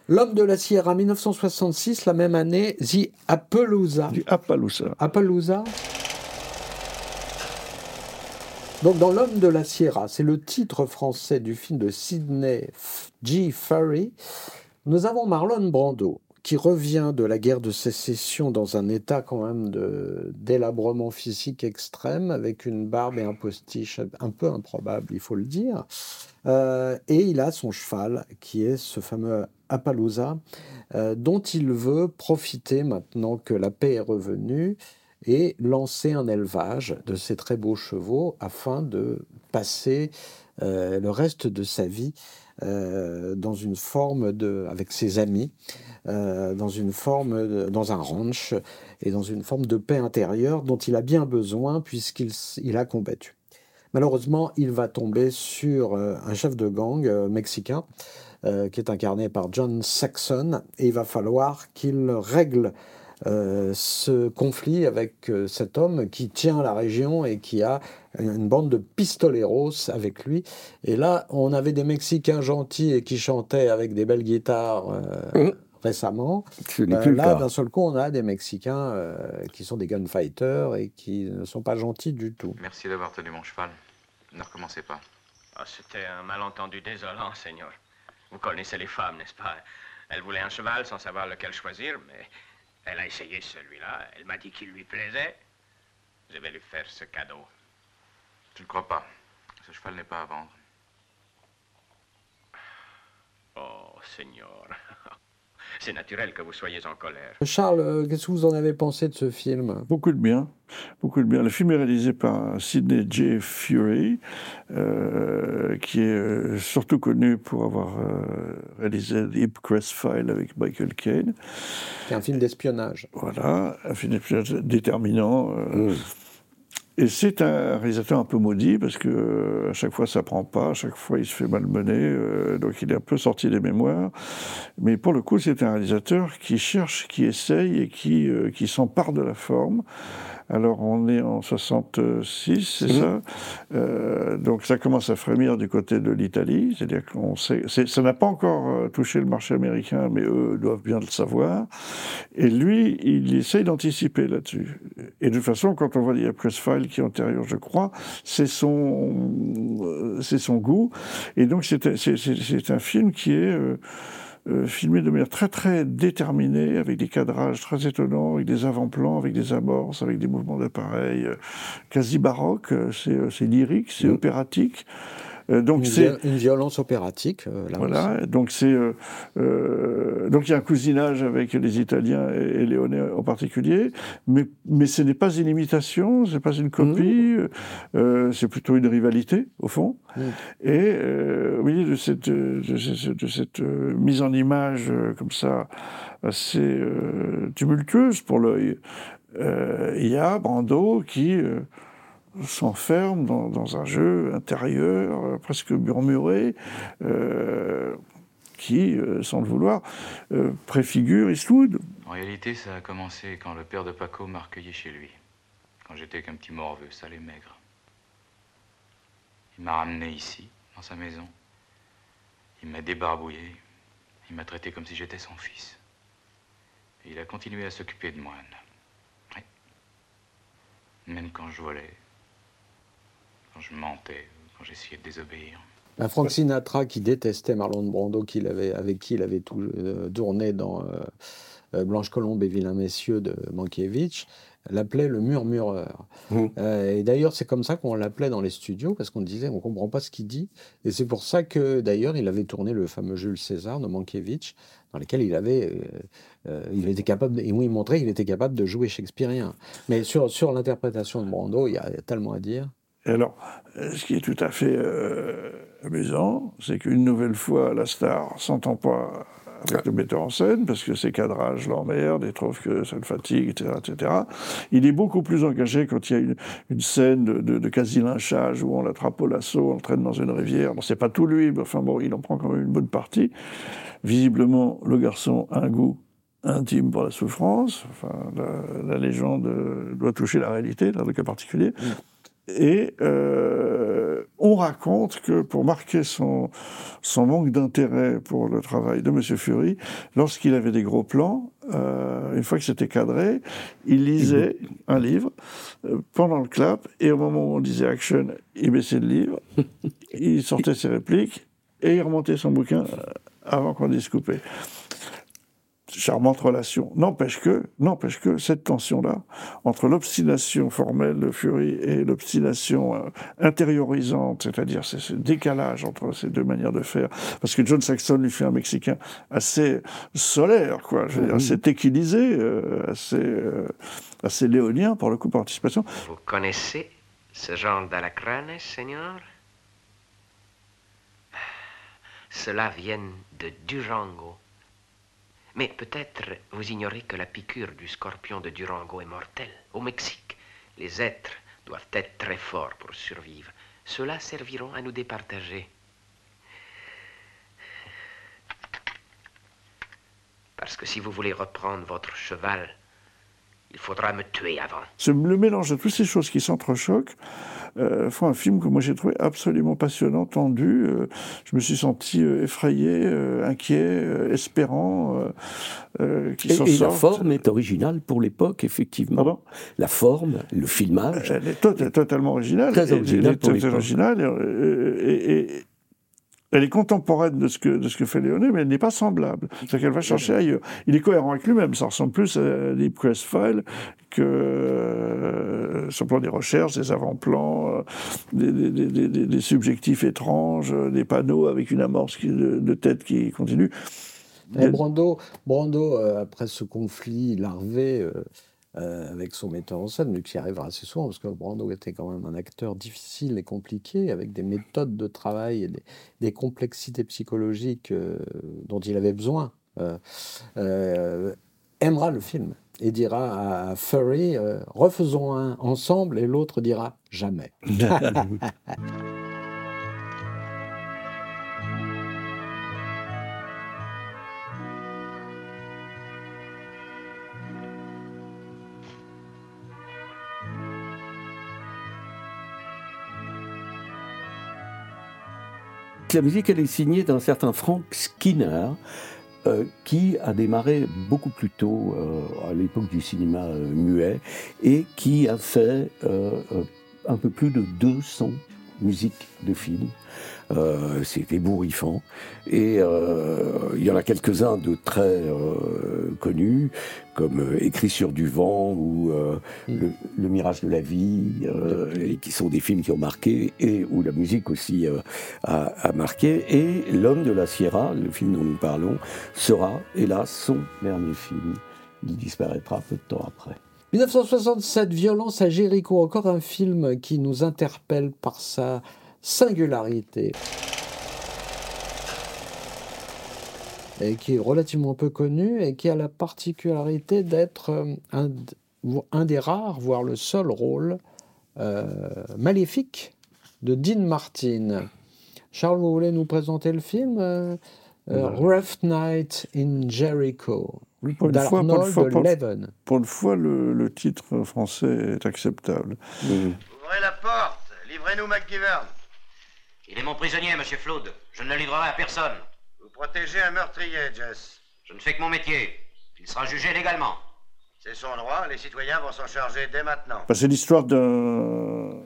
L'homme de la Sierra, 1966, la même année, The Appaloosa. Du Appaloosa. Appaloosa Donc, dans L'homme de la Sierra, c'est le titre français du film de Sidney G. Fury. Nous avons Marlon Brando, qui revient de la guerre de sécession dans un état quand même de délabrement physique extrême, avec une barbe et un postiche un peu improbable, il faut le dire. Euh, et il a son cheval, qui est ce fameux Appaloosa, euh, dont il veut profiter maintenant que la paix est revenue et lancer un élevage de ces très beaux chevaux afin de passer euh, le reste de sa vie euh, dans une forme de, avec ses amis, dans une forme, dans un ranch et dans une forme de paix intérieure dont il a bien besoin puisqu'il il a combattu. Malheureusement, il va tomber sur un chef de gang mexicain qui est incarné par John Saxon et il va falloir qu'il règle ce conflit avec cet homme qui tient la région et qui a une bande de pistoleros avec lui. Et là, on avait des Mexicains gentils et qui chantaient avec des belles guitares euh, mmh. récemment. Euh, là, d'un seul coup, on a des Mexicains euh, qui sont des gunfighters et qui ne sont pas gentils du tout. Merci d'avoir tenu mon cheval. Ne recommencez pas. Ah, c'était un malentendu désolant, Seigneur. Vous connaissez les femmes, n'est-ce pas? Elle voulait un cheval sans savoir lequel choisir, mais elle a essayé celui-là. Elle m'a dit qu'il lui plaisait. Je vais lui faire ce cadeau. Je ne crois pas. Ce cheval n'est pas à vendre. Oh, Seigneur. C'est naturel que vous soyez en colère. Charles, euh, qu'est-ce que vous en avez pensé de ce film? Beaucoup de bien. Beaucoup de bien. Le film est réalisé par Sidney J. Fury, euh, qui est euh, surtout connu pour avoir réalisé The Crest File avec Michael Caine. C'est un film d'espionnage. Voilà, un film d'espionnage déterminant. Mmh. Et c'est un réalisateur un peu maudit parce que euh, à chaque fois ça prend pas, à chaque fois il se fait malmener, euh, donc il est un peu sorti des mémoires. Mais pour le coup, c'est un réalisateur qui cherche, qui essaye et qui, euh, qui s'empare de la forme. Alors on est en 66, c'est ça? Euh, Donc ça commence à frémir du côté de l'Italie, c'est-à-dire qu'on sait, ça n'a pas encore euh, touché le marché américain, mais eux doivent bien le savoir. Et lui, il essaye d'anticiper là-dessus. Et de toute façon, quand on voit The Press File qui est antérieur, je crois, c'est son, euh, c'est son goût. Et donc c'est un film qui est euh, filmé de manière très très déterminée, avec des cadrages très étonnants, avec des avant-plans, avec des amorces, avec des mouvements d'appareil euh, quasi baroques. Euh, c'est lyrique, c'est opératique. Euh, donc c'est une violence opératique. Euh, voilà, donc c'est euh, donc il y a un cousinage avec les Italiens et, Léonais en particulier, mais mais ce n'est pas une imitation, c'est pas une copie, mmh. c'est plutôt une rivalité au fond. Mmh. Et oui, de cette de, cette mise en image comme ça assez tumultueuse pour l'œil. Il y a Brando qui s'enferme dans, un jeu intérieur, euh, presque murmuré, euh, qui, euh, sans le vouloir, préfigure Eastwood. En réalité, ça a commencé quand le père de Paco m'a recueilli chez lui, quand j'étais qu'un petit morveux, sale et maigre. Il m'a ramené ici, dans sa maison. Il m'a débarbouillé. Il m'a traité comme si j'étais son fils. Et il a continué à s'occuper de moi. Oui. Même quand je volais, quand je mentais, quand j'essayais de désobéir. Ben, Frank Sinatra, qui détestait Marlon Brando, avait, avec qui il avait tout, euh, tourné dans euh, euh, Blanche Colombe et Vilain Messieurs de Mankiewicz, l'appelait le murmureur. Mmh. et d'ailleurs, c'est comme ça qu'on l'appelait dans les studios, parce qu'on disait, on ne comprend pas ce qu'il dit. Et c'est pour ça que, d'ailleurs, il avait tourné le fameux Jules César de Mankiewicz, dans lequel il avait, il était capable, et où il montrait qu'il était capable de jouer shakespearien. Mais sur, sur l'interprétation de Brando, il y a tellement à dire. Et alors, ce qui est tout à fait euh, amusant, c'est qu'une nouvelle fois, la star s'entend pas avec le metteur en scène, parce que ses cadrages l'emmerdent, il trouve que ça le fatigue, etc., etc. Il est beaucoup plus engagé quand il y a une, scène de, quasi-lynchage où on l'attrape au lasso, on le traîne dans une rivière. Bon, c'est pas tout lui, mais enfin bon, il en prend quand même une bonne partie. Visiblement, le garçon a un goût intime pour la souffrance. Enfin, la, légende doit toucher la réalité, dans le cas particulier. Mm. Et euh, on raconte que pour marquer son, son manque d'intérêt pour le travail de M. Fury, lorsqu'il avait des gros plans, euh, une fois que c'était cadré, il lisait un livre euh, pendant le clap, et au moment où on disait action, il baissait le livre, il sortait ses répliques, et il remontait son bouquin avant qu'on dise couper charmante relation. N'empêche que, n'empêche que cette tension-là, entre l'obstination formelle de Fury et l'obstination euh, intériorisante, c'est-à-dire ce décalage entre ces deux manières de faire, parce que John Saxon lui fait un Mexicain assez solaire, quoi, je veux dire, assez tequilisé, euh, assez, euh, assez léonien, pour le coup, participation. Vous connaissez ce genre d'alacranes, Seigneur? Cela vient de Durango. Mais peut-être vous ignorez que la piqûre du scorpion de Durango est mortelle. Au Mexique, les êtres doivent être très forts pour survivre. ceux-là serviront à nous départager. Parce que si vous voulez reprendre votre cheval, il faudra me tuer avant. Ce- Le mélange de toutes ces choses qui s'entrechoquent euh, font un film que moi j'ai trouvé absolument passionnant, tendu. Euh, je me suis senti euh, effrayé, euh, inquiet, euh, espérant euh, euh, qu'il Et, et la forme est originale pour l'époque, effectivement. la forme, le filmage. Elle est tot- totalement originale. Très originale Elle est pour originale. et- et- et- elle est contemporaine de ce que, de ce que fait Léoné, mais elle n'est pas semblable. C'est-à-dire qu'elle va chercher ailleurs. Il est cohérent avec lui-même. Ça ressemble plus à Deep Quest File que euh, sur le plan des recherches, des avant-plans, euh, des, des- des- des- des subjectifs étranges, euh, des panneaux avec une amorce qui- de, de tête qui continue. Et Brando, Brando euh, après ce conflit larvé euh, euh, avec son metteur en scène, lui qui arrivera assez souvent, parce que Brando était quand même un acteur difficile et compliqué, avec des méthodes de travail et des, complexités psychologiques euh, dont il avait besoin, euh, aimera le film et dira à Furry, refaisons un ensemble, et l'autre dira jamais. La musique, elle est signée d'un certain Frank Skinner, euh, qui a démarré beaucoup plus tôt, euh, à l'époque du cinéma euh, muet, et qui a fait un peu plus de 200 musiques de films. Euh, c'est ébouriffant. Et euh, il y en a quelques-uns de très euh, connus, comme euh, Écrit sur du vent ou euh, le, Le mirage de la vie, euh, et qui sont des films qui ont marqué, et où la musique aussi euh, a, a marqué. Et L'homme de la Sierra, le film dont nous parlons, sera, hélas, son dernier film. Il disparaîtra peu de temps après. 1967, Violence à Jéricho, encore un film qui nous interpelle par sa singularité et qui est relativement peu connu et qui a la particularité d'être euh, un, des rares, voire le seul rôle euh, maléfique de Dean Martin. Charles, vous voulez nous présenter le film euh, euh, Rough Night in Jericho Oui, pour une fois, pour une d'Arnold fois, pour- Leven. Pour une fois, le, le titre français est acceptable. Ouvrez la porte, livrez-nous McGivern. Il est mon prisonnier, monsieur Flood. Je ne le livrerai à personne. Vous protégez un meurtrier, Jess. Je ne fais que mon métier. Il sera jugé légalement. C'est son droit, les citoyens vont s'en charger dès maintenant. Bah, c'est l'histoire d'un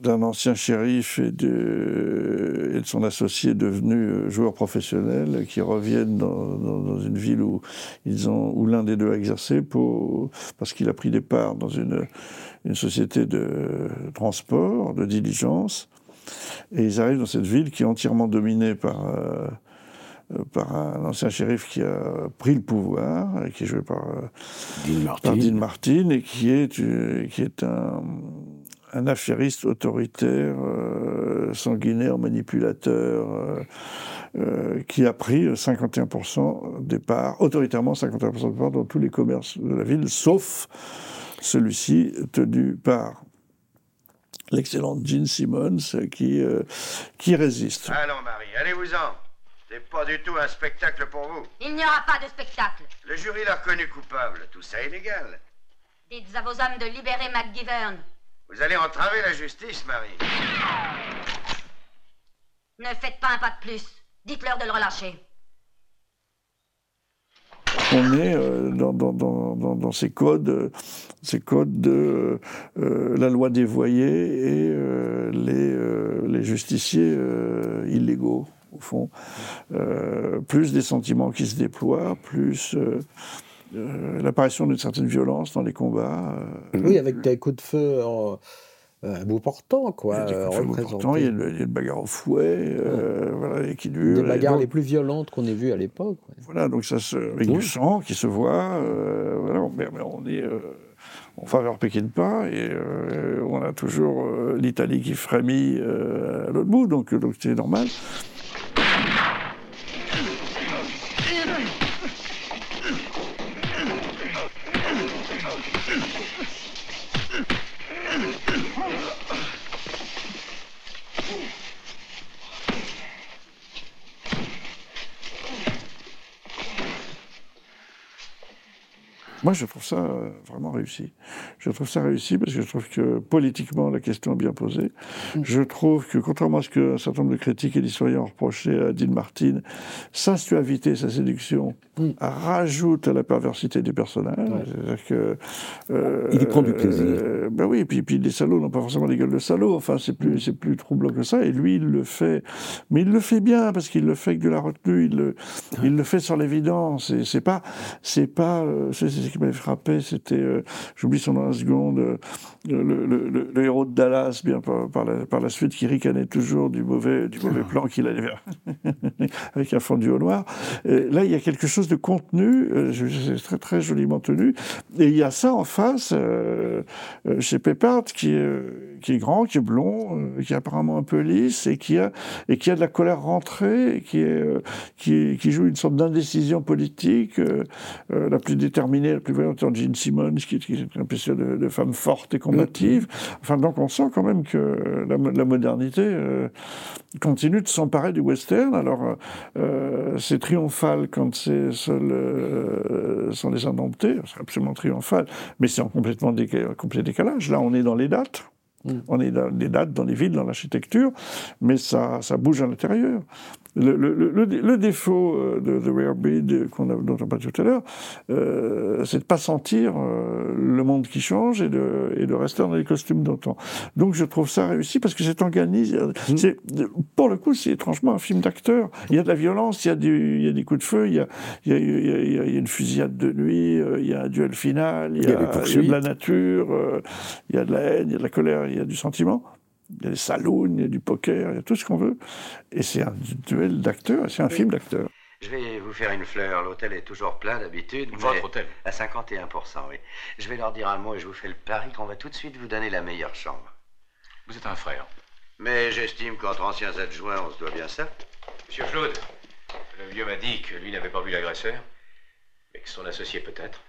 d'un ancien shérif et de, et de son associé devenu euh, joueur professionnel qui reviennent dans, dans- dans une ville où, ils ont, où l'un des deux a exercé pour, parce qu'il a pris des parts dans une, une société de transport, de diligence. Et ils arrivent dans cette ville qui est entièrement dominée par, euh, euh, par un ancien shérif qui a pris le pouvoir, et qui est joué par, euh, Dean Martin. par Dean Martin, et qui est, qui est un, un affairiste autoritaire, euh, sanguinaire, manipulateur, euh, euh, qui a pris 51% des parts, autoritairement 51% des parts dans tous les commerces de la ville, sauf celui-ci tenu par l'excellente Gene Simmons qui, euh, qui résiste. Allons, Marie, allez-vous-en. C'est pas du tout un spectacle pour vous. Il n'y aura pas de spectacle. Le jury l'a reconnu coupable. Tout ça est légal. Dites à vos hommes de libérer McGivern. Vous allez entraver la justice, Marie. Ne faites pas un pas de plus. Dites-leur de le relâcher. On est euh, dans, ces codes, euh, ces codes de euh, la loi des voyés et les, justiciers illégaux, au fond. Plus des sentiments qui se déploient, plus l'apparition d'une certaine violence dans les combats. Oui, avec des coups de feu euh, à bout portant, quoi. des coups de euh, feu représentés. importants, il y a il y a bagarre au fouet, euh, voilà, et qui dure. Des et bagarres donc- les plus violentes qu'on ait vues à l'époque. ouais. Voilà, donc ça se, avec Oui. du sang qui se voit, euh, voilà, mais, mais on est euh, en faveur Pékin-Pas et euh, on a toujours euh, l'Italie qui frémit euh, à l'autre bout, donc donc c'est normal. Moi, je trouve ça euh, vraiment réussi. Je trouve ça réussi parce que je trouve que politiquement, la question est bien posée. Mm. Je trouve que, contrairement à ce qu'un certain nombre de critiques et d'historiens ont reproché à Dean Martin, sa suavité, sa séduction mm. rajoute à la perversité du personnage. Que, euh, Il y prend du plaisir. Euh, ben oui, et puis, puis les salauds n'ont pas forcément des gueules de salauds. Enfin, c'est plus, c'est plus troublant que ça. Et lui, il le fait. Mais il le fait bien parce qu'il le fait avec de la retenue. Il le, il le fait sur l'évidence. Et c'est pas, c'est pas, qui m'avait frappé, c'était, euh, j'oublie son nom seconde, euh, le, héros de Dallas, bien par, la, la, suite, qui ricanait toujours du mauvais, du mauvais plan qu'il allait faire, avec un fondu au noir. là, il y a quelque chose de contenu, euh, c'est très, très joliment tenu, et il y a ça en face, chez Peppard, qui est, grand, qui est blond, qui est apparemment un peu lisse, et qui a, et qui a de la colère rentrée, qui joue une sorte d'indécision politique, la plus déterminée, la plus voyante en Gene Simmons, qui est, un spécial de, femme forte et combative. Enfin, donc on sent quand même que la, modernité euh, continue de s'emparer du western. Alors, euh, c'est triomphal quand c'est seul, euh, sans les indomptés, c'est absolument triomphal, mais c'est en complètement complet décalage. Là, on est dans les dates. Mm. On est dans les dates, dans les villes, dans l'architecture, mais ça, ça bouge à l'intérieur. Le, le, le, le, défaut euh, de The Rare Breed qu'on a, dont on parlait tout à l'heure, euh, c'est de pas sentir euh, le monde qui change et de, et de rester dans les costumes d'autant. Donc je trouve ça réussi parce que c'est organisé. Mmh. C'est, pour le coup, c'est étrangement un film d'acteur. Il y a de la violence, il y a, du, il y a des coups de feu, il y a, il y a, il y a, une fusillade de nuit, il y a un duel final, il y a, il y a de la nature, il y a de la haine, il y a de la colère, il y a du sentiment il y a des saloons, il y a du poker, il y a tout ce qu'on veut. Et c'est un duel d'acteurs, c'est un film d'acteurs. Je vais vous faire une fleur. L'hôtel est toujours plein d'habitude. Votre hôtel À 51%, oui. Je vais leur dire un mot et je vous fais le pari qu'on va tout de suite vous donner la meilleure chambre. Vous êtes un frère. Mais j'estime qu'entre anciens adjoints, on se doit bien ça. Monsieur Claude, le vieux m'a dit que lui n'avait pas vu l'agresseur, mais que son associé peut-être.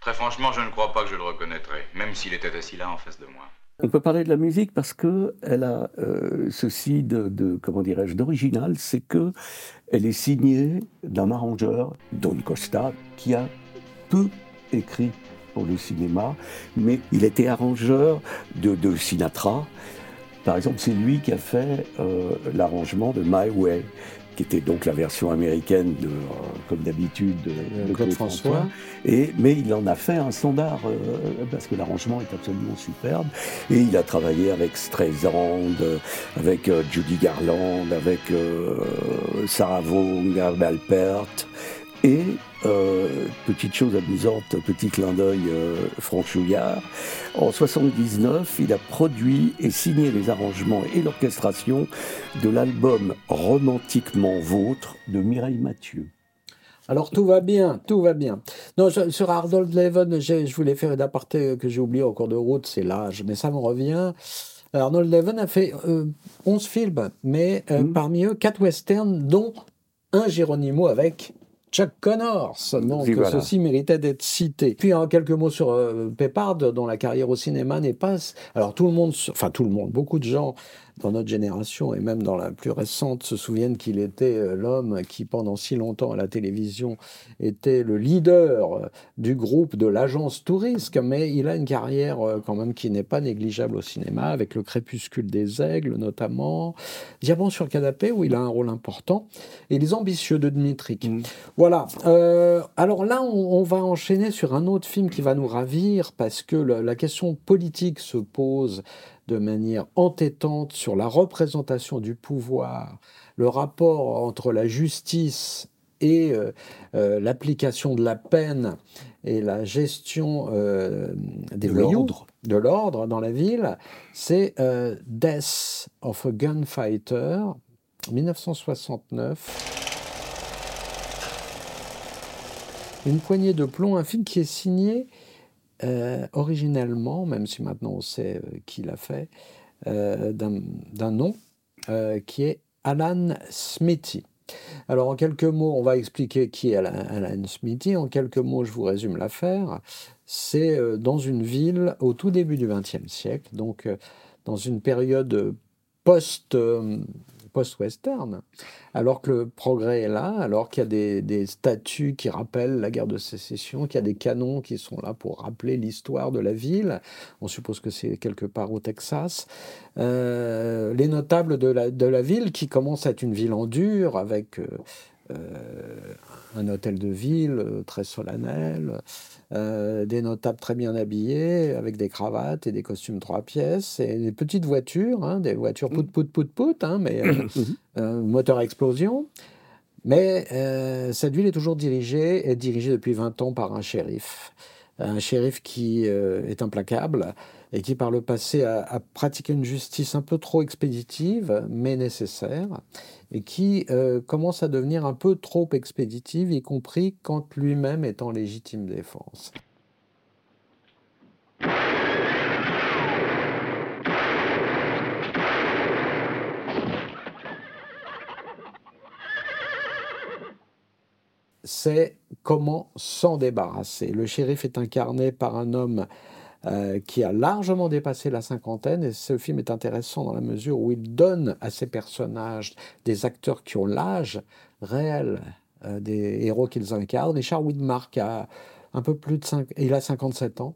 Très franchement, je ne crois pas que je le reconnaîtrais, même s'il était assis là en face de moi. On peut parler de la musique parce que elle a euh, ceci de, comment dirais-je d'original, c'est que elle est signée d'un arrangeur, Don Costa, qui a peu écrit pour le cinéma, mais il était arrangeur de, Sinatra. Par exemple, c'est lui qui a fait euh, l'arrangement de My Way, qui était donc la version américaine, de, euh, comme d'habitude, de, Claude François. Et, mais il en a fait un standard, euh, parce que l'arrangement est absolument superbe. Et il a travaillé avec Streisand, avec euh, Judy Garland, avec Sarah Vaughan, Alpert. Et, euh, petite chose amusante, petit clin d'œil euh, franchouillard, en 79, il a produit et signé les arrangements et l'orchestration de l'album Romantiquement Vôtre de Mireille Mathieu. Alors tout va bien, tout va bien. Non, sur Arnold Levin, je voulais faire une aparté que j'ai oublié en cours de route, c'est l'âge, mais ça me revient. Arnold Levin a fait 11 euh, films, mais mmh. parmi eux 4 westerns, dont un Geronimo avec Chuck Connors, donc ceci méritait d'être cité. Puis en quelques mots sur euh, Peppard, dont la carrière au cinéma n'est pas... Alors tout le monde, enfin tout le monde, beaucoup de gens dans notre génération et même dans la plus récente se souviennent qu'il était euh, l'homme qui pendant si longtemps à la télévision était le leader euh, du groupe de l'agence Tourisque, mais il a une carrière euh, quand même qui n'est pas négligeable au cinéma, avec le crépuscule des aigles notamment, Diamant sur le canapé où il a un rôle important, et Les ambitieux de Dmitri. Mm. Voilà. alors là, on, va enchaîner sur un autre film qui va nous ravir parce que la question politique se pose de manière entêtante sur la représentation du pouvoir, le rapport entre la justice et euh, euh, l'application de la peine et la gestion euh, des voyous, de l'ordre dans la ville, c'est Death of a Gunfighter, 1969. Une poignée de plomb, un film qui est signé euh, originellement, même si maintenant on sait euh, qui l'a fait, euh, d'un nom qui est Alan Smithy. Alors en quelques mots, on va expliquer qui est Alan, Smithy. En quelques mots, je vous résume l'affaire. C'est dans une ville au tout début du XXe siècle, donc dans une période post post-western, alors que le progrès est là, alors qu'il y a des, statues qui rappellent la guerre de sécession, qu'il y a des canons qui sont là pour rappeler l'histoire de la ville. On suppose que c'est quelque part au Texas. Euh, les notables de la, ville qui commence à être une ville en dur avec... Euh, un hôtel de ville euh, très solennel, euh, des notables très bien habillés, avec des cravates et des costumes trois pièces, et des petites voitures, hein, des voitures pout pout pout pout, hein, mais moteur à explosion. Mais cette ville est toujours dirigée, est dirigée depuis 20 ans par un shérif. Un shérif qui est implacable et qui par le passé a, a, pratiqué une justice un peu trop expéditive, mais nécessaire et qui euh, commence à devenir un peu trop expéditive, y compris quand lui-même est en légitime défense. C'est comment s'en débarrasser. Le shérif est incarné par un homme euh, qui a largement dépassé la cinquantaine. Et ce film est intéressant dans la mesure où il donne à ces personnages des acteurs qui ont l'âge réel euh, des héros qu'ils incarnent. Richard Widmark a un peu plus de 5, il a 57 ans.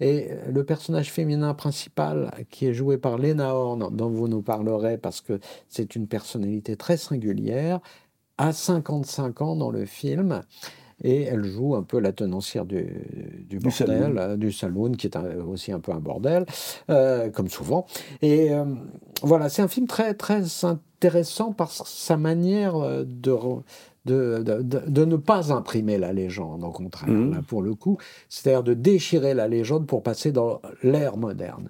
Et le personnage féminin principal, qui est joué par Lena Horn, dont vous nous parlerez parce que c'est une personnalité très singulière, a 55 ans dans le film et elle joue un peu la tenancière du, du, bordel, euh, du saloon, qui est aussi un peu un bordel, euh, comme souvent. Et euh, voilà, c'est un film très, très intéressant par sa manière de, de, de, de, ne pas imprimer la légende, au contraire, mmh. pour le coup, c'est-à-dire de déchirer la légende pour passer dans l'ère moderne.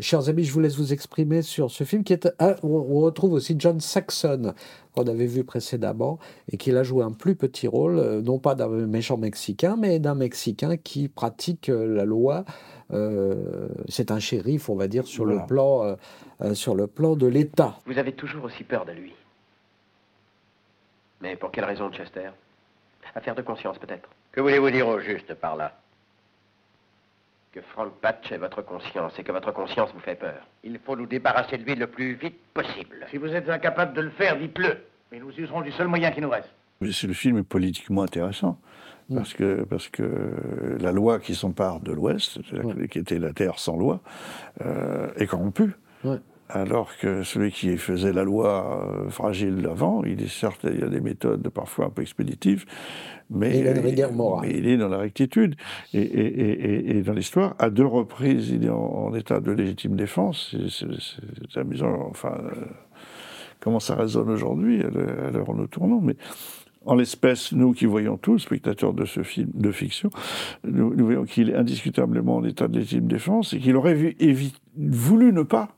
Chers amis, je vous laisse vous exprimer sur ce film qui est. On retrouve aussi John Saxon, qu'on avait vu précédemment, et qui a joué un plus petit rôle, euh, non pas d'un méchant Mexicain, mais d'un Mexicain qui pratique euh, la loi. Euh, c'est un shérif, on va dire, sur, le, plan, sur le plan de l'État. Vous avez toujours aussi peur de lui. Mais pour quelle raison, Chester? Affaire de conscience, peut-être? Que voulez-vous dire au juste par là? Que Frank Patch est votre conscience et que votre conscience vous fait peur. Il faut nous débarrasser de lui le plus vite possible. Si vous êtes incapable de le faire, dites-le. Mais nous userons du seul moyen qui nous reste. Le film est politiquement intéressant. Mm. Parce que, parce que la loi qui s'empare de l'Ouest, qui était la terre sans loi, euh, est corrompue. Alors que celui qui faisait la loi euh, fragile avant, il est certes, il y a des méthodes parfois un peu expéditives, mais, il, est dans la rectitude. Et, dans l'histoire, à deux reprises, il est en, état de légitime défense. C'est amusant, enfin, euh, comment ça résonne aujourd'hui, à l'heure où nous tournons. Mais en l'espèce, nous qui voyons tous, spectateurs de ce film de fiction, nous, voyons qu'il est indiscutablement en état de légitime défense et qu'il aurait voulu ne pas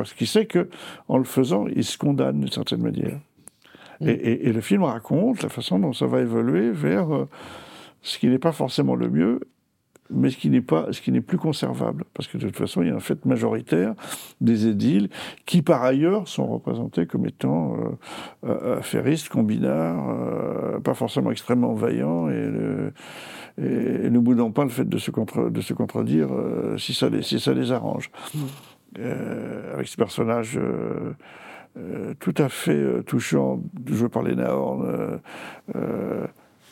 parce qu'il sait que en le faisant, il se condamne d'une certaine manière. Mm. Et, le film raconte la façon dont ça va évoluer vers euh, ce qui n'est pas forcément le mieux, mais ce qui n'est pas, ce qui n'est plus conservable, parce que de toute façon, il y a un fait majoritaire des édiles qui, par ailleurs, sont représentés comme étant euh, euh affairistes, combinards, pas forcément extrêmement vaillants et, et, ne boudant pas le fait de se, contre, de se contredire si ça les, si ça les arrange. Mm. Euh, avec ce personnage euh, euh, tout à fait touchant, joué par les Horn,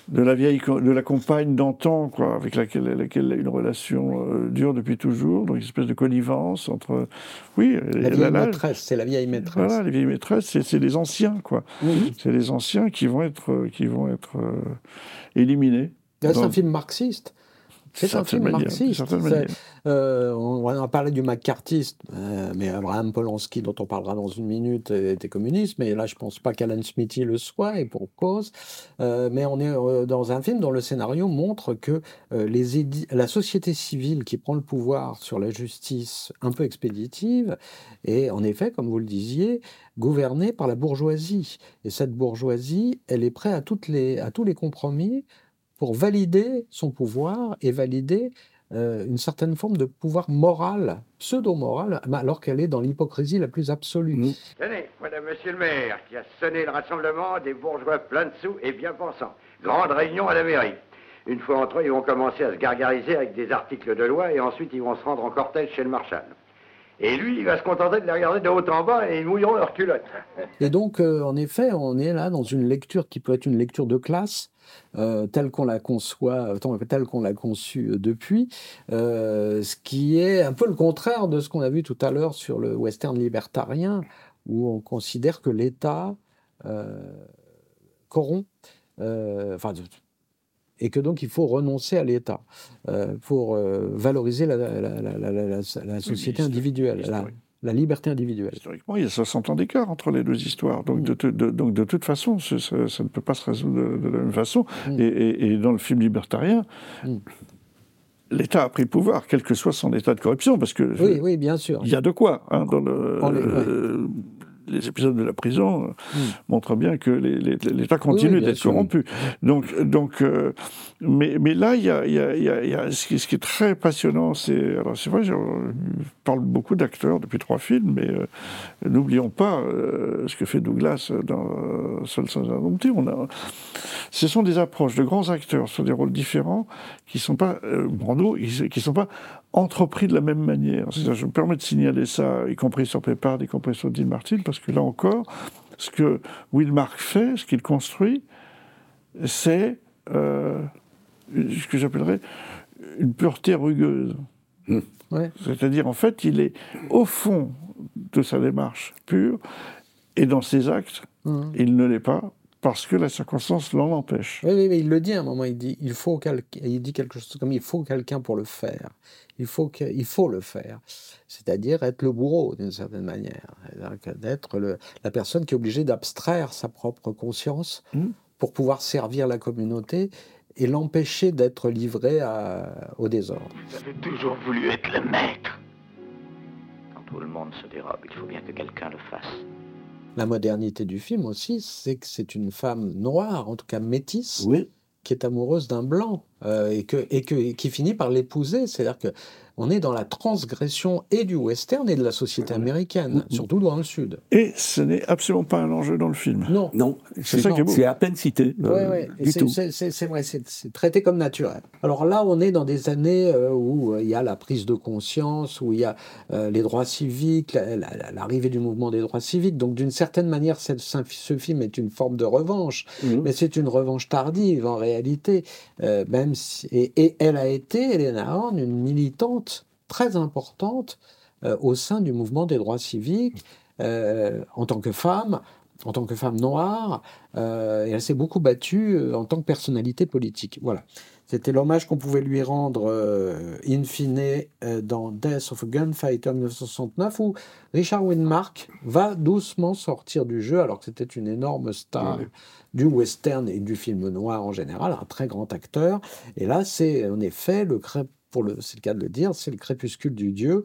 de la vieille, de la compagne d'antan, quoi, avec laquelle, laquelle une relation dure depuis toujours, donc une espèce de connivence entre, oui, la vieille maîtresse, c'est la vieille maîtresse. Voilà, les vieilles maîtresses, c'est les anciens, quoi. C'est les anciens qui vont être, qui vont être éliminés. C'est un film marxiste. C'est un film marxiste. Euh, on, a parlé du McCarthyiste, euh, mais Abraham Polanski, dont on parlera dans une minute, était communiste, mais là je ne pense pas qu'Alan Smithy le soit, et pour cause. Euh, mais on est dans un film dont le scénario montre que les la société civile qui prend le pouvoir sur la justice un peu expéditive est en effet, comme vous le disiez, gouvernée par la bourgeoisie. Et cette bourgeoisie, elle est prête à, toutes les, à tous les compromis pour valider son pouvoir et valider euh, une certaine forme de pouvoir moral, pseudo-moral, alors qu'elle est dans l'hypocrisie la plus absolue. Tenez, voilà monsieur le maire qui a sonné le rassemblement des bourgeois pleins de sous et bien pensants. Grande réunion à la mairie. Une fois entre eux, ils vont commencer à se gargariser avec des articles de loi et ensuite ils vont se rendre en cortège chez le marshal. Et lui, il va se contenter de les regarder de haut en bas et ils mouilleront leurs culottes. Et donc, euh, en effet, on est là dans une lecture qui peut être une lecture de classe, euh, telle qu'on la conçoit, euh, telle qu'on l'a conçue depuis, ce qui est un peu le contraire de ce qu'on a vu tout à l'heure sur le western libertarien, où on considère que l'État corrompt, enfin, et que donc il faut renoncer à l'État pour valoriser la, la société individuelle la liberté individuelle. Historiquement, il y a 60 ans d'écart entre les deux histoires. Donc, de, donc de, toute façon, ça, ne peut pas se résoudre de, la même façon. Mm. Et, dans le film libertarien, mm. l'État a pris pouvoir, quel que soit son état de corruption, parce que oui, oui, bien sûr. Il y a de quoi hein, dans le les épisodes de la prison euh, hmm. montrent bien que l'État continue d'être corrompu. Donc, donc euh, mais, mais là, il y a, y a, y a ce, qui, est très passionnant, c'est alors c'est vrai, je, parle beaucoup d'acteurs depuis trois films, mais euh, n'oublions pas ce que fait Douglas dans Seul sans indompter. On a, ce sont des approches de grands acteurs sur des rôles différents qui sont pas Brando, qui sont pas entrepris de la même manière. Je me permets de signaler ça, y compris sur Pépard, y compris sur Dean Martin, parce que là encore, ce que Will Mark fait, ce qu'il construit, c'est euh, ce que j'appellerais une pureté rugueuse. Mmh. C'est-à-dire, en fait, il est au fond de sa démarche pure, et dans ses actes, mmh. il ne l'est pas, parce que la circonstance l'en empêche. Oui, oui, il le dit à un moment, il dit, il faut il dit quelque chose comme il faut quelqu'un pour le faire. Il faut, il faut le faire. C'est-à-dire être le bourreau, d'une certaine manière. D'être la personne qui est obligée d'abstraire sa propre conscience mmh. pour pouvoir servir la communauté et l'empêcher d'être livré à, au désordre. J'avais toujours voulu être le maître. Quand tout le monde se dérobe, il faut bien que quelqu'un le fasse. La modernité du film aussi, c'est que c'est une femme noire, en tout cas métisse, qui est amoureuse d'un blanc euh, et, que, et, que, qui finit par l'épouser. C'est-à-dire que on est dans la transgression et du western et de la société américaine, surtout dans le Sud. Et ce n'est absolument pas un enjeu dans le film. Non. Non, c'est ça qui est beau. C'est à peine cité. Euh, c'est vrai, c'est traité comme naturel. Alors là, on est dans des années euh, où euh, il y a la prise de conscience, où il y a les droits civiques, l'arrivée du mouvement des droits civiques. Donc d'une certaine manière, ce film est une forme de revanche, mhm. mais c'est une revanche tardive en réalité. même et, et, elle a été, Elena Horn, une militante très importante euh, au sein du mouvement des droits civiques euh, en tant que femme, en tant que femme noire, euh, et elle s'est beaucoup battue en tant que personnalité politique. Voilà. C'était l'hommage qu'on pouvait lui rendre in fine dans Death of a Gunfighter 1969, où Richard Widmark va doucement sortir du jeu, alors que c'était une énorme star du western et du film noir en général, un très grand acteur. Et là, c'est en effet le c'est le cas de le dire, c'est le crépuscule du dieu,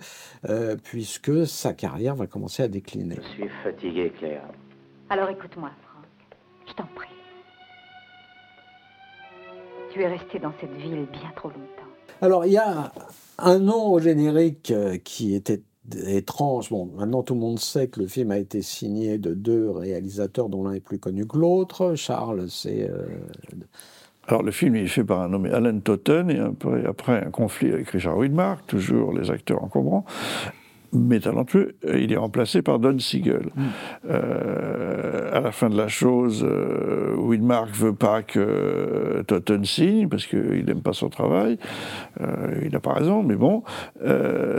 euh, puisque sa carrière va commencer à décliner. Je suis fatigué, Claire. Alors écoute-moi, Franck, je t'en prie. Tu es resté dans cette ville bien trop longtemps. Alors il y a un nom au générique euh, qui était étrange. Bon, maintenant tout le monde sait que le film a été signé de deux réalisateurs dont l'un est plus connu que l'autre. Charles, c'est euh, alors le film est fait par un nommé Alan Totten et après un conflit avec Richard Widmark, toujours les acteurs encombrants, mais talentueux, il est remplacé par Don Siegel. Mm. Euh, à la fin de la chose, euh, Widmark veut pas que Totten signe parce qu'il n'aime pas son travail. Euh, il n'a pas raison, mais bon.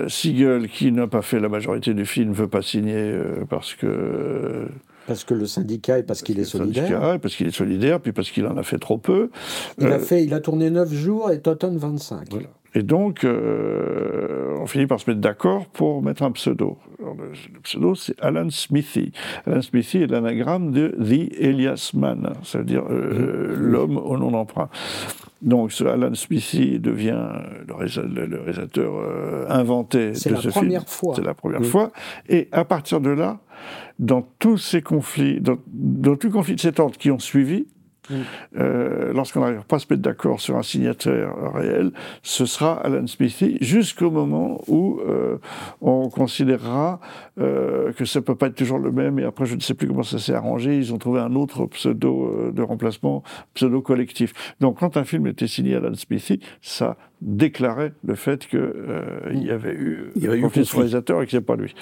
Siegel, qui n'a pas fait la majorité du film, veut pas signer parce que parce que le syndicat et parce, qu'il est solidaire. Syndicat, parce qu'il est solidaire, puis parce qu'il en a fait trop peu. Il, a, euh, fait, il a tourné 9 jours et Totten 25. Et donc, euh, on finit par se mettre d'accord pour mettre un pseudo. le, pseudo, c'est Alan Smithy. Alan Smithy est l'anagramme de The Elias Man, ça veut dire euh, mmh. l'homme au nom d'emprunt. Donc, ce Alan Smithy devient le, réalisateur inventé de ce film. C'est la première fois. C'est la première fois. Et à partir de là, dans tous ces conflits, dans, tous les conflits de cet ordre qui ont suivi, euh, lorsqu'on n'arrive pas à se mettre d'accord sur un signataire réel, ce sera Alan Smithy jusqu'au moment où euh, on considérera euh, que ça peut pas être toujours le même. Et après, je ne sais plus comment ça s'est arrangé. Ils ont trouvé un autre pseudo de remplacement, pseudo collectif. Donc, quand un film était signé Alan Smithy, ça déclarait le fait qu'il y avait eu il y avait un conflit de réalisateur et que c'est pas lui.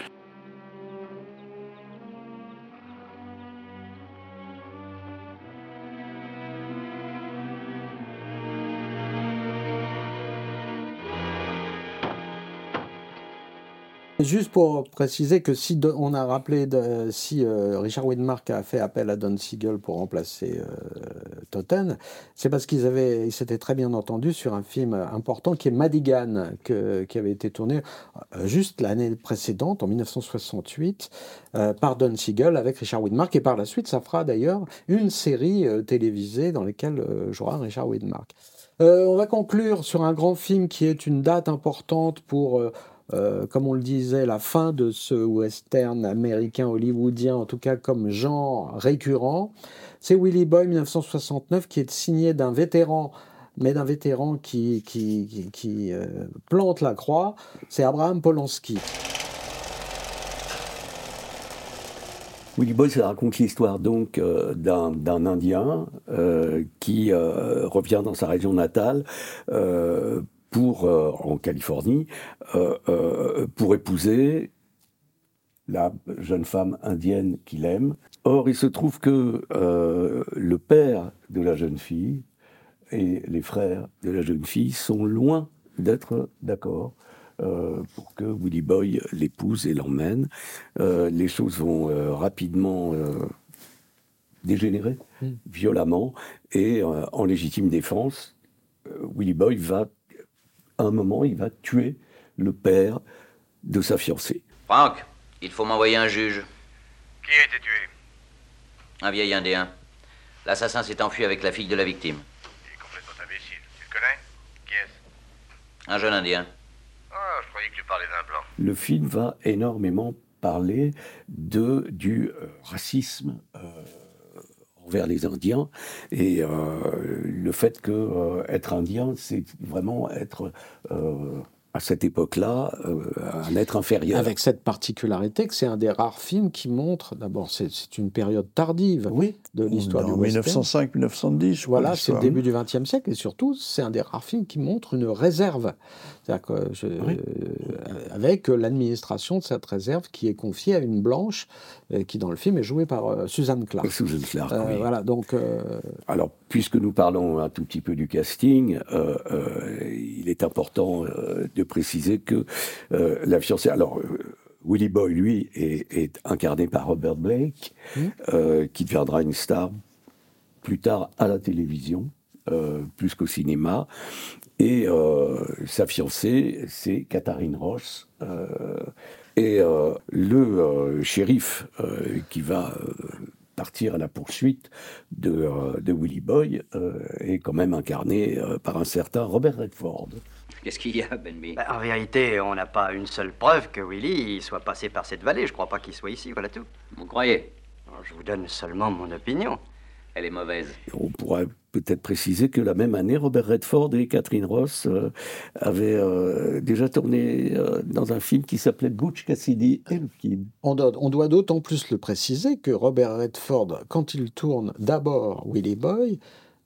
Juste pour préciser que si on a rappelé si euh, Richard Widmark a fait appel à Don Siegel pour remplacer euh, Totten, c'est parce qu'ils avaient, ils s'étaient très bien entendus sur un film important qui est Madigan, que, qui avait été tourné euh, juste l'année précédente, en 1968, par Don Siegel avec Richard Widmark, et par la suite, ça fera d'ailleurs une série télévisée dans laquelle jouera Richard Widmark. on va conclure sur un grand film qui est une date importante pour euh, comme on le disait, la fin de ce western américain hollywoodien, en tout cas comme genre récurrent. C'est Willy Boy 1969 qui est signé d'un vétéran, mais d'un vétéran qui, qui, euh, plante la croix. C'est Abraham Polanski. Willy Boy, ça raconte l'histoire donc euh, d'un Indien qui revient dans sa région natale pour, euh, en Californie euh, euh, pour épouser la jeune femme indienne qu'il aime. Or, il se trouve que le père de la jeune fille et les frères de la jeune fille sont loin d'être d'accord pour que Willy Boy l'épouse et l'emmène. les choses vont rapidement dégénérer hmm. violemment et en légitime défense, Willy Boy va un moment, il va tuer le père de sa fiancée. Franck, il faut m'envoyer un juge. Qui a été tué? Un vieil indien. L'assassin s'est enfui avec la fille de la victime. Il est complètement imbécile. Tu le connais? Qui est-ce? Un jeune indien. Ah, je croyais que tu parlais d'un blanc. Le film va énormément parler de, du euh, racisme. Euh, envers les Indiens. Et euh, le fait que euh, être indien, c'est vraiment être euh, à cette époque-là, un être inférieur. Avec cette particularité que c'est un des rares films qui montre, d'abord, c'est une période tardive oui, de l'histoire du western. 1905-1910. Voilà, c'est le début du XXe siècle, et surtout, c'est un des rares films qui montre une réserve. C'est-à-dire que je, avec l'administration de cette réserve qui est confiée à une blanche euh, qui dans le film est jouée par euh, Suzanne Clark. Suzanne Clark, euh, oui. Voilà, donc. Alors, puisque nous parlons un tout petit peu du casting, il est important de préciser que la fiancée. Alors. Willie Boy, lui, est, incarné par Robert Blake, mmh. qui deviendra une star plus tard à la télévision, plus qu'au cinéma. Et sa fiancée, c'est Katharine Ross. Et euh, le euh, shérif euh, qui va partir à la poursuite de, de Willy Boy est quand même incarné par un certain Robert Redford. Qu'est-ce qu'il y a, Benby bah, En vérité, on n'a pas une seule preuve que Willy soit passé par cette vallée. Je crois pas qu'il soit ici, voilà tout. Vous croyez? Je vous donne seulement mon opinion. Elle est mauvaise. On pourrait peut-être préciser que la même année, Robert Redford et Catherine Ross euh, avaient euh, déjà tourné euh, dans un film qui s'appelait Butch Cassidy et le Kid. On doit, on doit d'autant plus le préciser que Robert Redford, quand il tourne d'abord Willy Boy,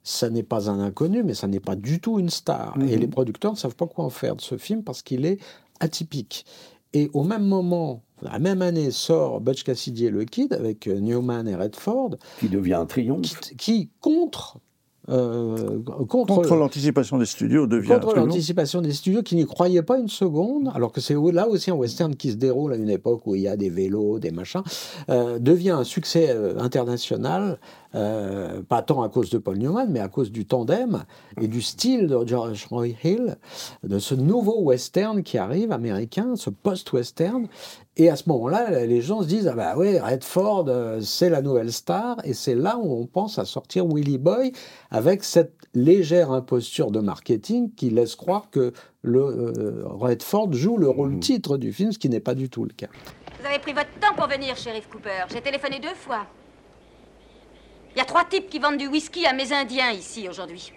ça n'est pas un inconnu, mais ça n'est pas du tout une star. Et mhm. les producteurs ne savent pas quoi en faire de ce film parce qu'il est atypique. Et au même moment, la même année sort Butch Cassidy et le Kid avec Newman et Redford. Qui devient un triomphe. Qui, qui contre euh, contre, l'anticipation des studios devient contre l'anticipation des studios qui n'y croyaient pas une seconde, alors que c'est là aussi un western qui se déroule à une époque où il y a des vélos, des machins, euh, devient un succès euh, international euh, pas tant à cause de Paul Newman, mais à cause du tandem et du style de George Roy Hill, de ce nouveau western qui arrive, américain, ce post-western. Et à ce moment-là, les gens se disent, ah bah oui, Redford, euh, c'est la nouvelle star, et c'est là où on pense à sortir Willy Boy avec cette légère imposture de marketing qui laisse croire que le, euh, Redford joue le rôle titre du film, ce qui n'est pas du tout le cas. Vous avez pris votre temps pour venir, shérif Cooper. J'ai téléphoné deux fois. Il y a trois types qui vendent du whisky à mes Indiens ici aujourd'hui.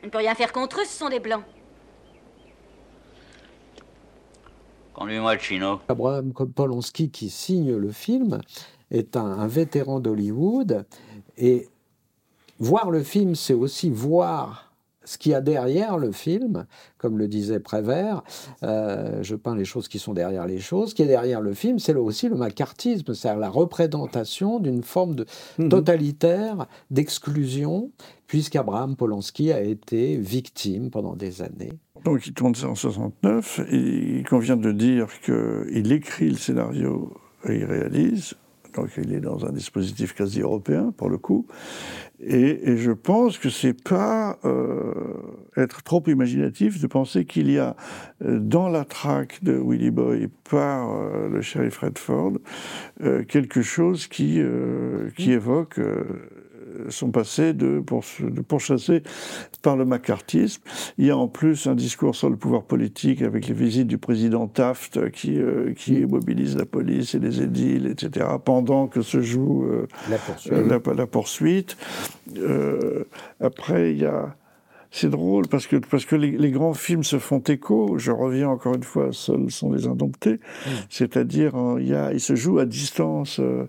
On ne peut rien faire contre eux, ce sont des blancs. Conduis-moi le chino. Abraham Polanski, qui signe le film, est un, un vétéran d'Hollywood. Et voir le film, c'est aussi voir ce qu'il y a derrière le film, comme le disait Prévert, euh, je peins les choses qui sont derrière les choses. Ce qui est derrière le film, c'est aussi le macartisme, c'est-à-dire la représentation d'une forme de Mhm. totalitaire, d'exclusion, puisqu'Abraham Polanski a été victime pendant des années. Donc il tourne ça en 69, et il convient de dire qu'il écrit le scénario et il réalise. Donc il est dans un dispositif quasi européen pour le coup. Et, je pense que c'est pas euh, être trop imaginatif de penser qu'il y a euh, dans la traque de Willy Boy par euh, le shérif Redford quelque chose qui évoque euh, son passé de, poursu- de par le macartisme. Il y a en plus un discours sur le pouvoir politique avec les visites du président Taft qui, euh, qui mobilise la police et les édiles, etc., pendant que se joue euh, La poursuite. la, la poursuite. Euh, après, il y a... C'est drôle parce que, parce que les, les grands films se font écho. Je reviens encore une fois, seuls sont les indomptés. C'est-à-dire, euh, il, y a, il se joue à distance euh,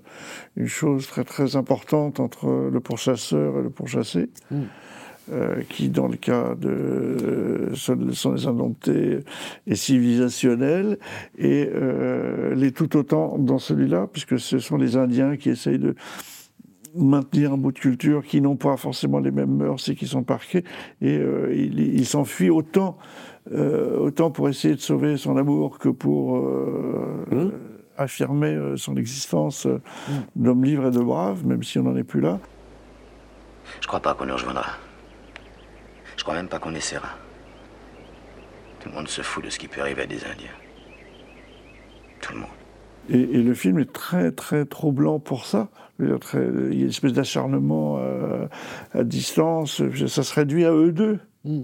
une chose très très importante entre le pourchasseur et le pourchassé. Euh, qui, dans le cas de euh, sont, sont les indomptés, est civilisationnel, et euh, l'est tout autant dans celui-là, puisque ce sont les Indiens qui essayent de maintenir un bout de culture qui n'ont pas forcément les mêmes mœurs et qui sont parqués. Et euh, il, il s'enfuit autant, euh, autant pour essayer de sauver son amour que pour euh, affirmer euh, son existence euh, d'homme libre et de brave, même si on n'en est plus là. Je crois pas qu'on nous rejoindra. Je crois même pas qu'on essaiera. Tout le monde se fout de ce qui peut arriver à des Indiens. Tout le monde. Et, et le film est très, très troublant pour ça. Il y a une espèce d'acharnement euh, à distance. Ça se réduit à eux deux. Mm.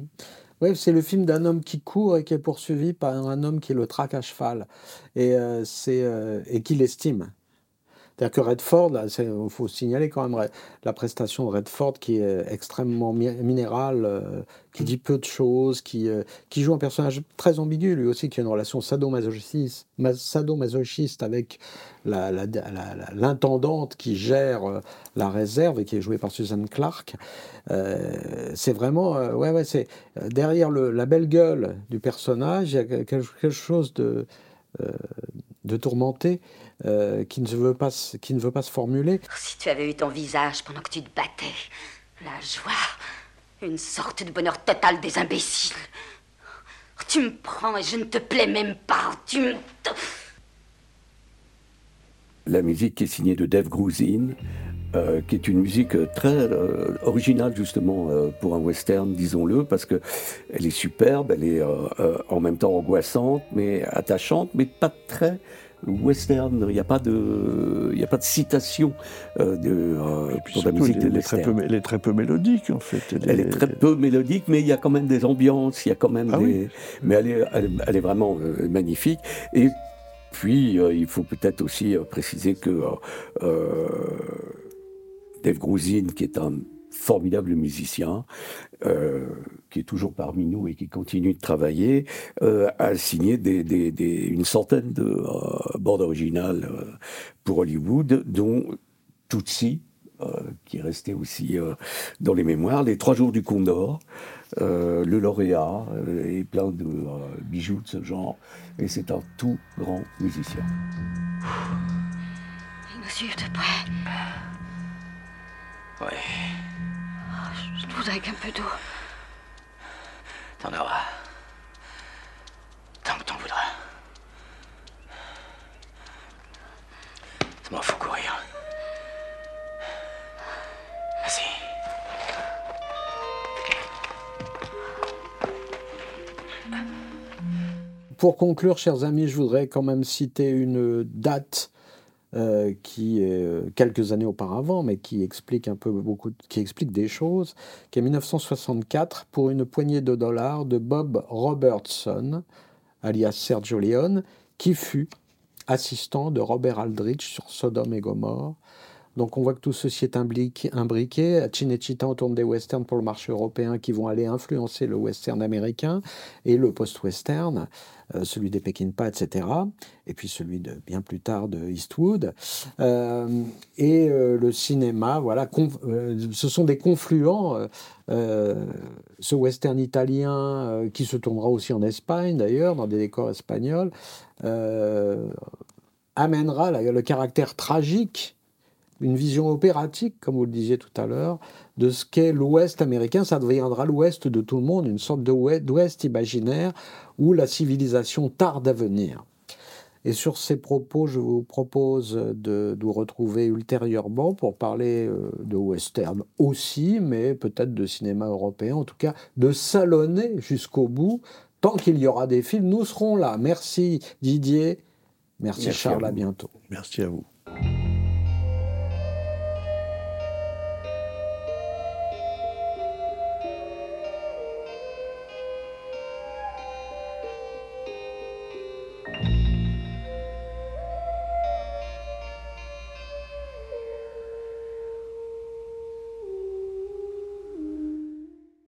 Oui, c'est le film d'un homme qui court et qui est poursuivi par un homme qui le traque à cheval et, euh, euh, et qui l'estime. C'est-à-dire que Redford, il faut signaler quand même la prestation de Redford qui est extrêmement mi- minérale, euh, qui dit peu de choses, qui, euh, qui joue un personnage très ambigu, lui aussi, qui a une relation sadomasochiste, ma- sadomasochiste avec l'intendante qui gère euh, la réserve et qui est jouée par Suzanne Clark. C'est vraiment, ouais, ouais, c'est derrière la belle gueule du personnage, il y a quelque chose de, de tourmenté euh, qui ne veut pas, se- qui ne veut pas se formuler. Si tu avais eu ton visage pendant que tu te battais, la joie, une sorte de bonheur total des imbéciles. Tu me prends et je ne te plais même pas. Tu me... La musique est signée de Dave Grusin, euh, qui est une musique très euh, originale justement euh, pour un western, disons-le, parce que elle est superbe, elle est euh, euh, en même temps angoissante, mais attachante, mais pas très western. Il n'y a pas de, il n'y a pas de citation euh, de, euh, pour la musique elle, de très western. peu, elle est très peu mélodique, en fait. Elle est très peu mélodique, mais il y a quand même des ambiances, il y a quand même Ah des... oui. Mais elle est, elle, elle est vraiment euh, magnifique. Et puis, euh, il faut peut-être aussi euh, préciser que euh, euh, Dave Grusin, qui est un formidable musicien, euh, qui est toujours parmi nous et qui continue de travailler, euh, a signé des, une centaine de euh, bandes originales pour Hollywood, dont euh, qui est resté aussi dans les mémoires, Les Trois Jours du Condor, Le Lauréat, et plein de bijoux de ce genre. Et c'est un tout grand musicien. Il me suivent de près. Ouais, Je voudrais qu'un peu d'eau. t'en auras. Tant que t'en voudras. Ça m'en faut courir. Vas-y. Pour conclure, chers amis, je voudrais quand même citer une date euh, qui est euh, quelques années auparavant, mais qui explique un peu beaucoup, qui explique des choses, qui est 1964 pour une poignée de dollars de Bob Robertson, alias Sergio Leone, qui fut assistant de Robert Aldrich sur Sodome et Gomorre Donc on voit que tout ceci est imbriqué. Cinecittà, on tourne des westerns pour le marché européen qui vont aller influencer le western américain et le post-western. Euh, celui des Peckinpah, etc. Et puis celui de bien plus tard de Eastwood. Euh, et euh, le cinéma, voilà, ce sont des confluents. ce western italien qui se tournera aussi en Espagne d'ailleurs, dans des décors espagnols, amènera le caractère tragique une vision opératique, comme vous le disiez tout à l'heure, de ce qu'est l'Ouest américain. Ça deviendra l'Ouest de tout le monde, une sorte d'Ouest imaginaire où la civilisation tarde à venir. Et sur ces propos, je vous propose de nous retrouver ultérieurement pour parler euh, de western aussi, mais peut-être de cinéma européen, en tout cas de salonner jusqu'au bout. Tant qu'il y aura des films, nous serons là. Merci Didier. Merci, Charles, à bientôt. Merci à vous.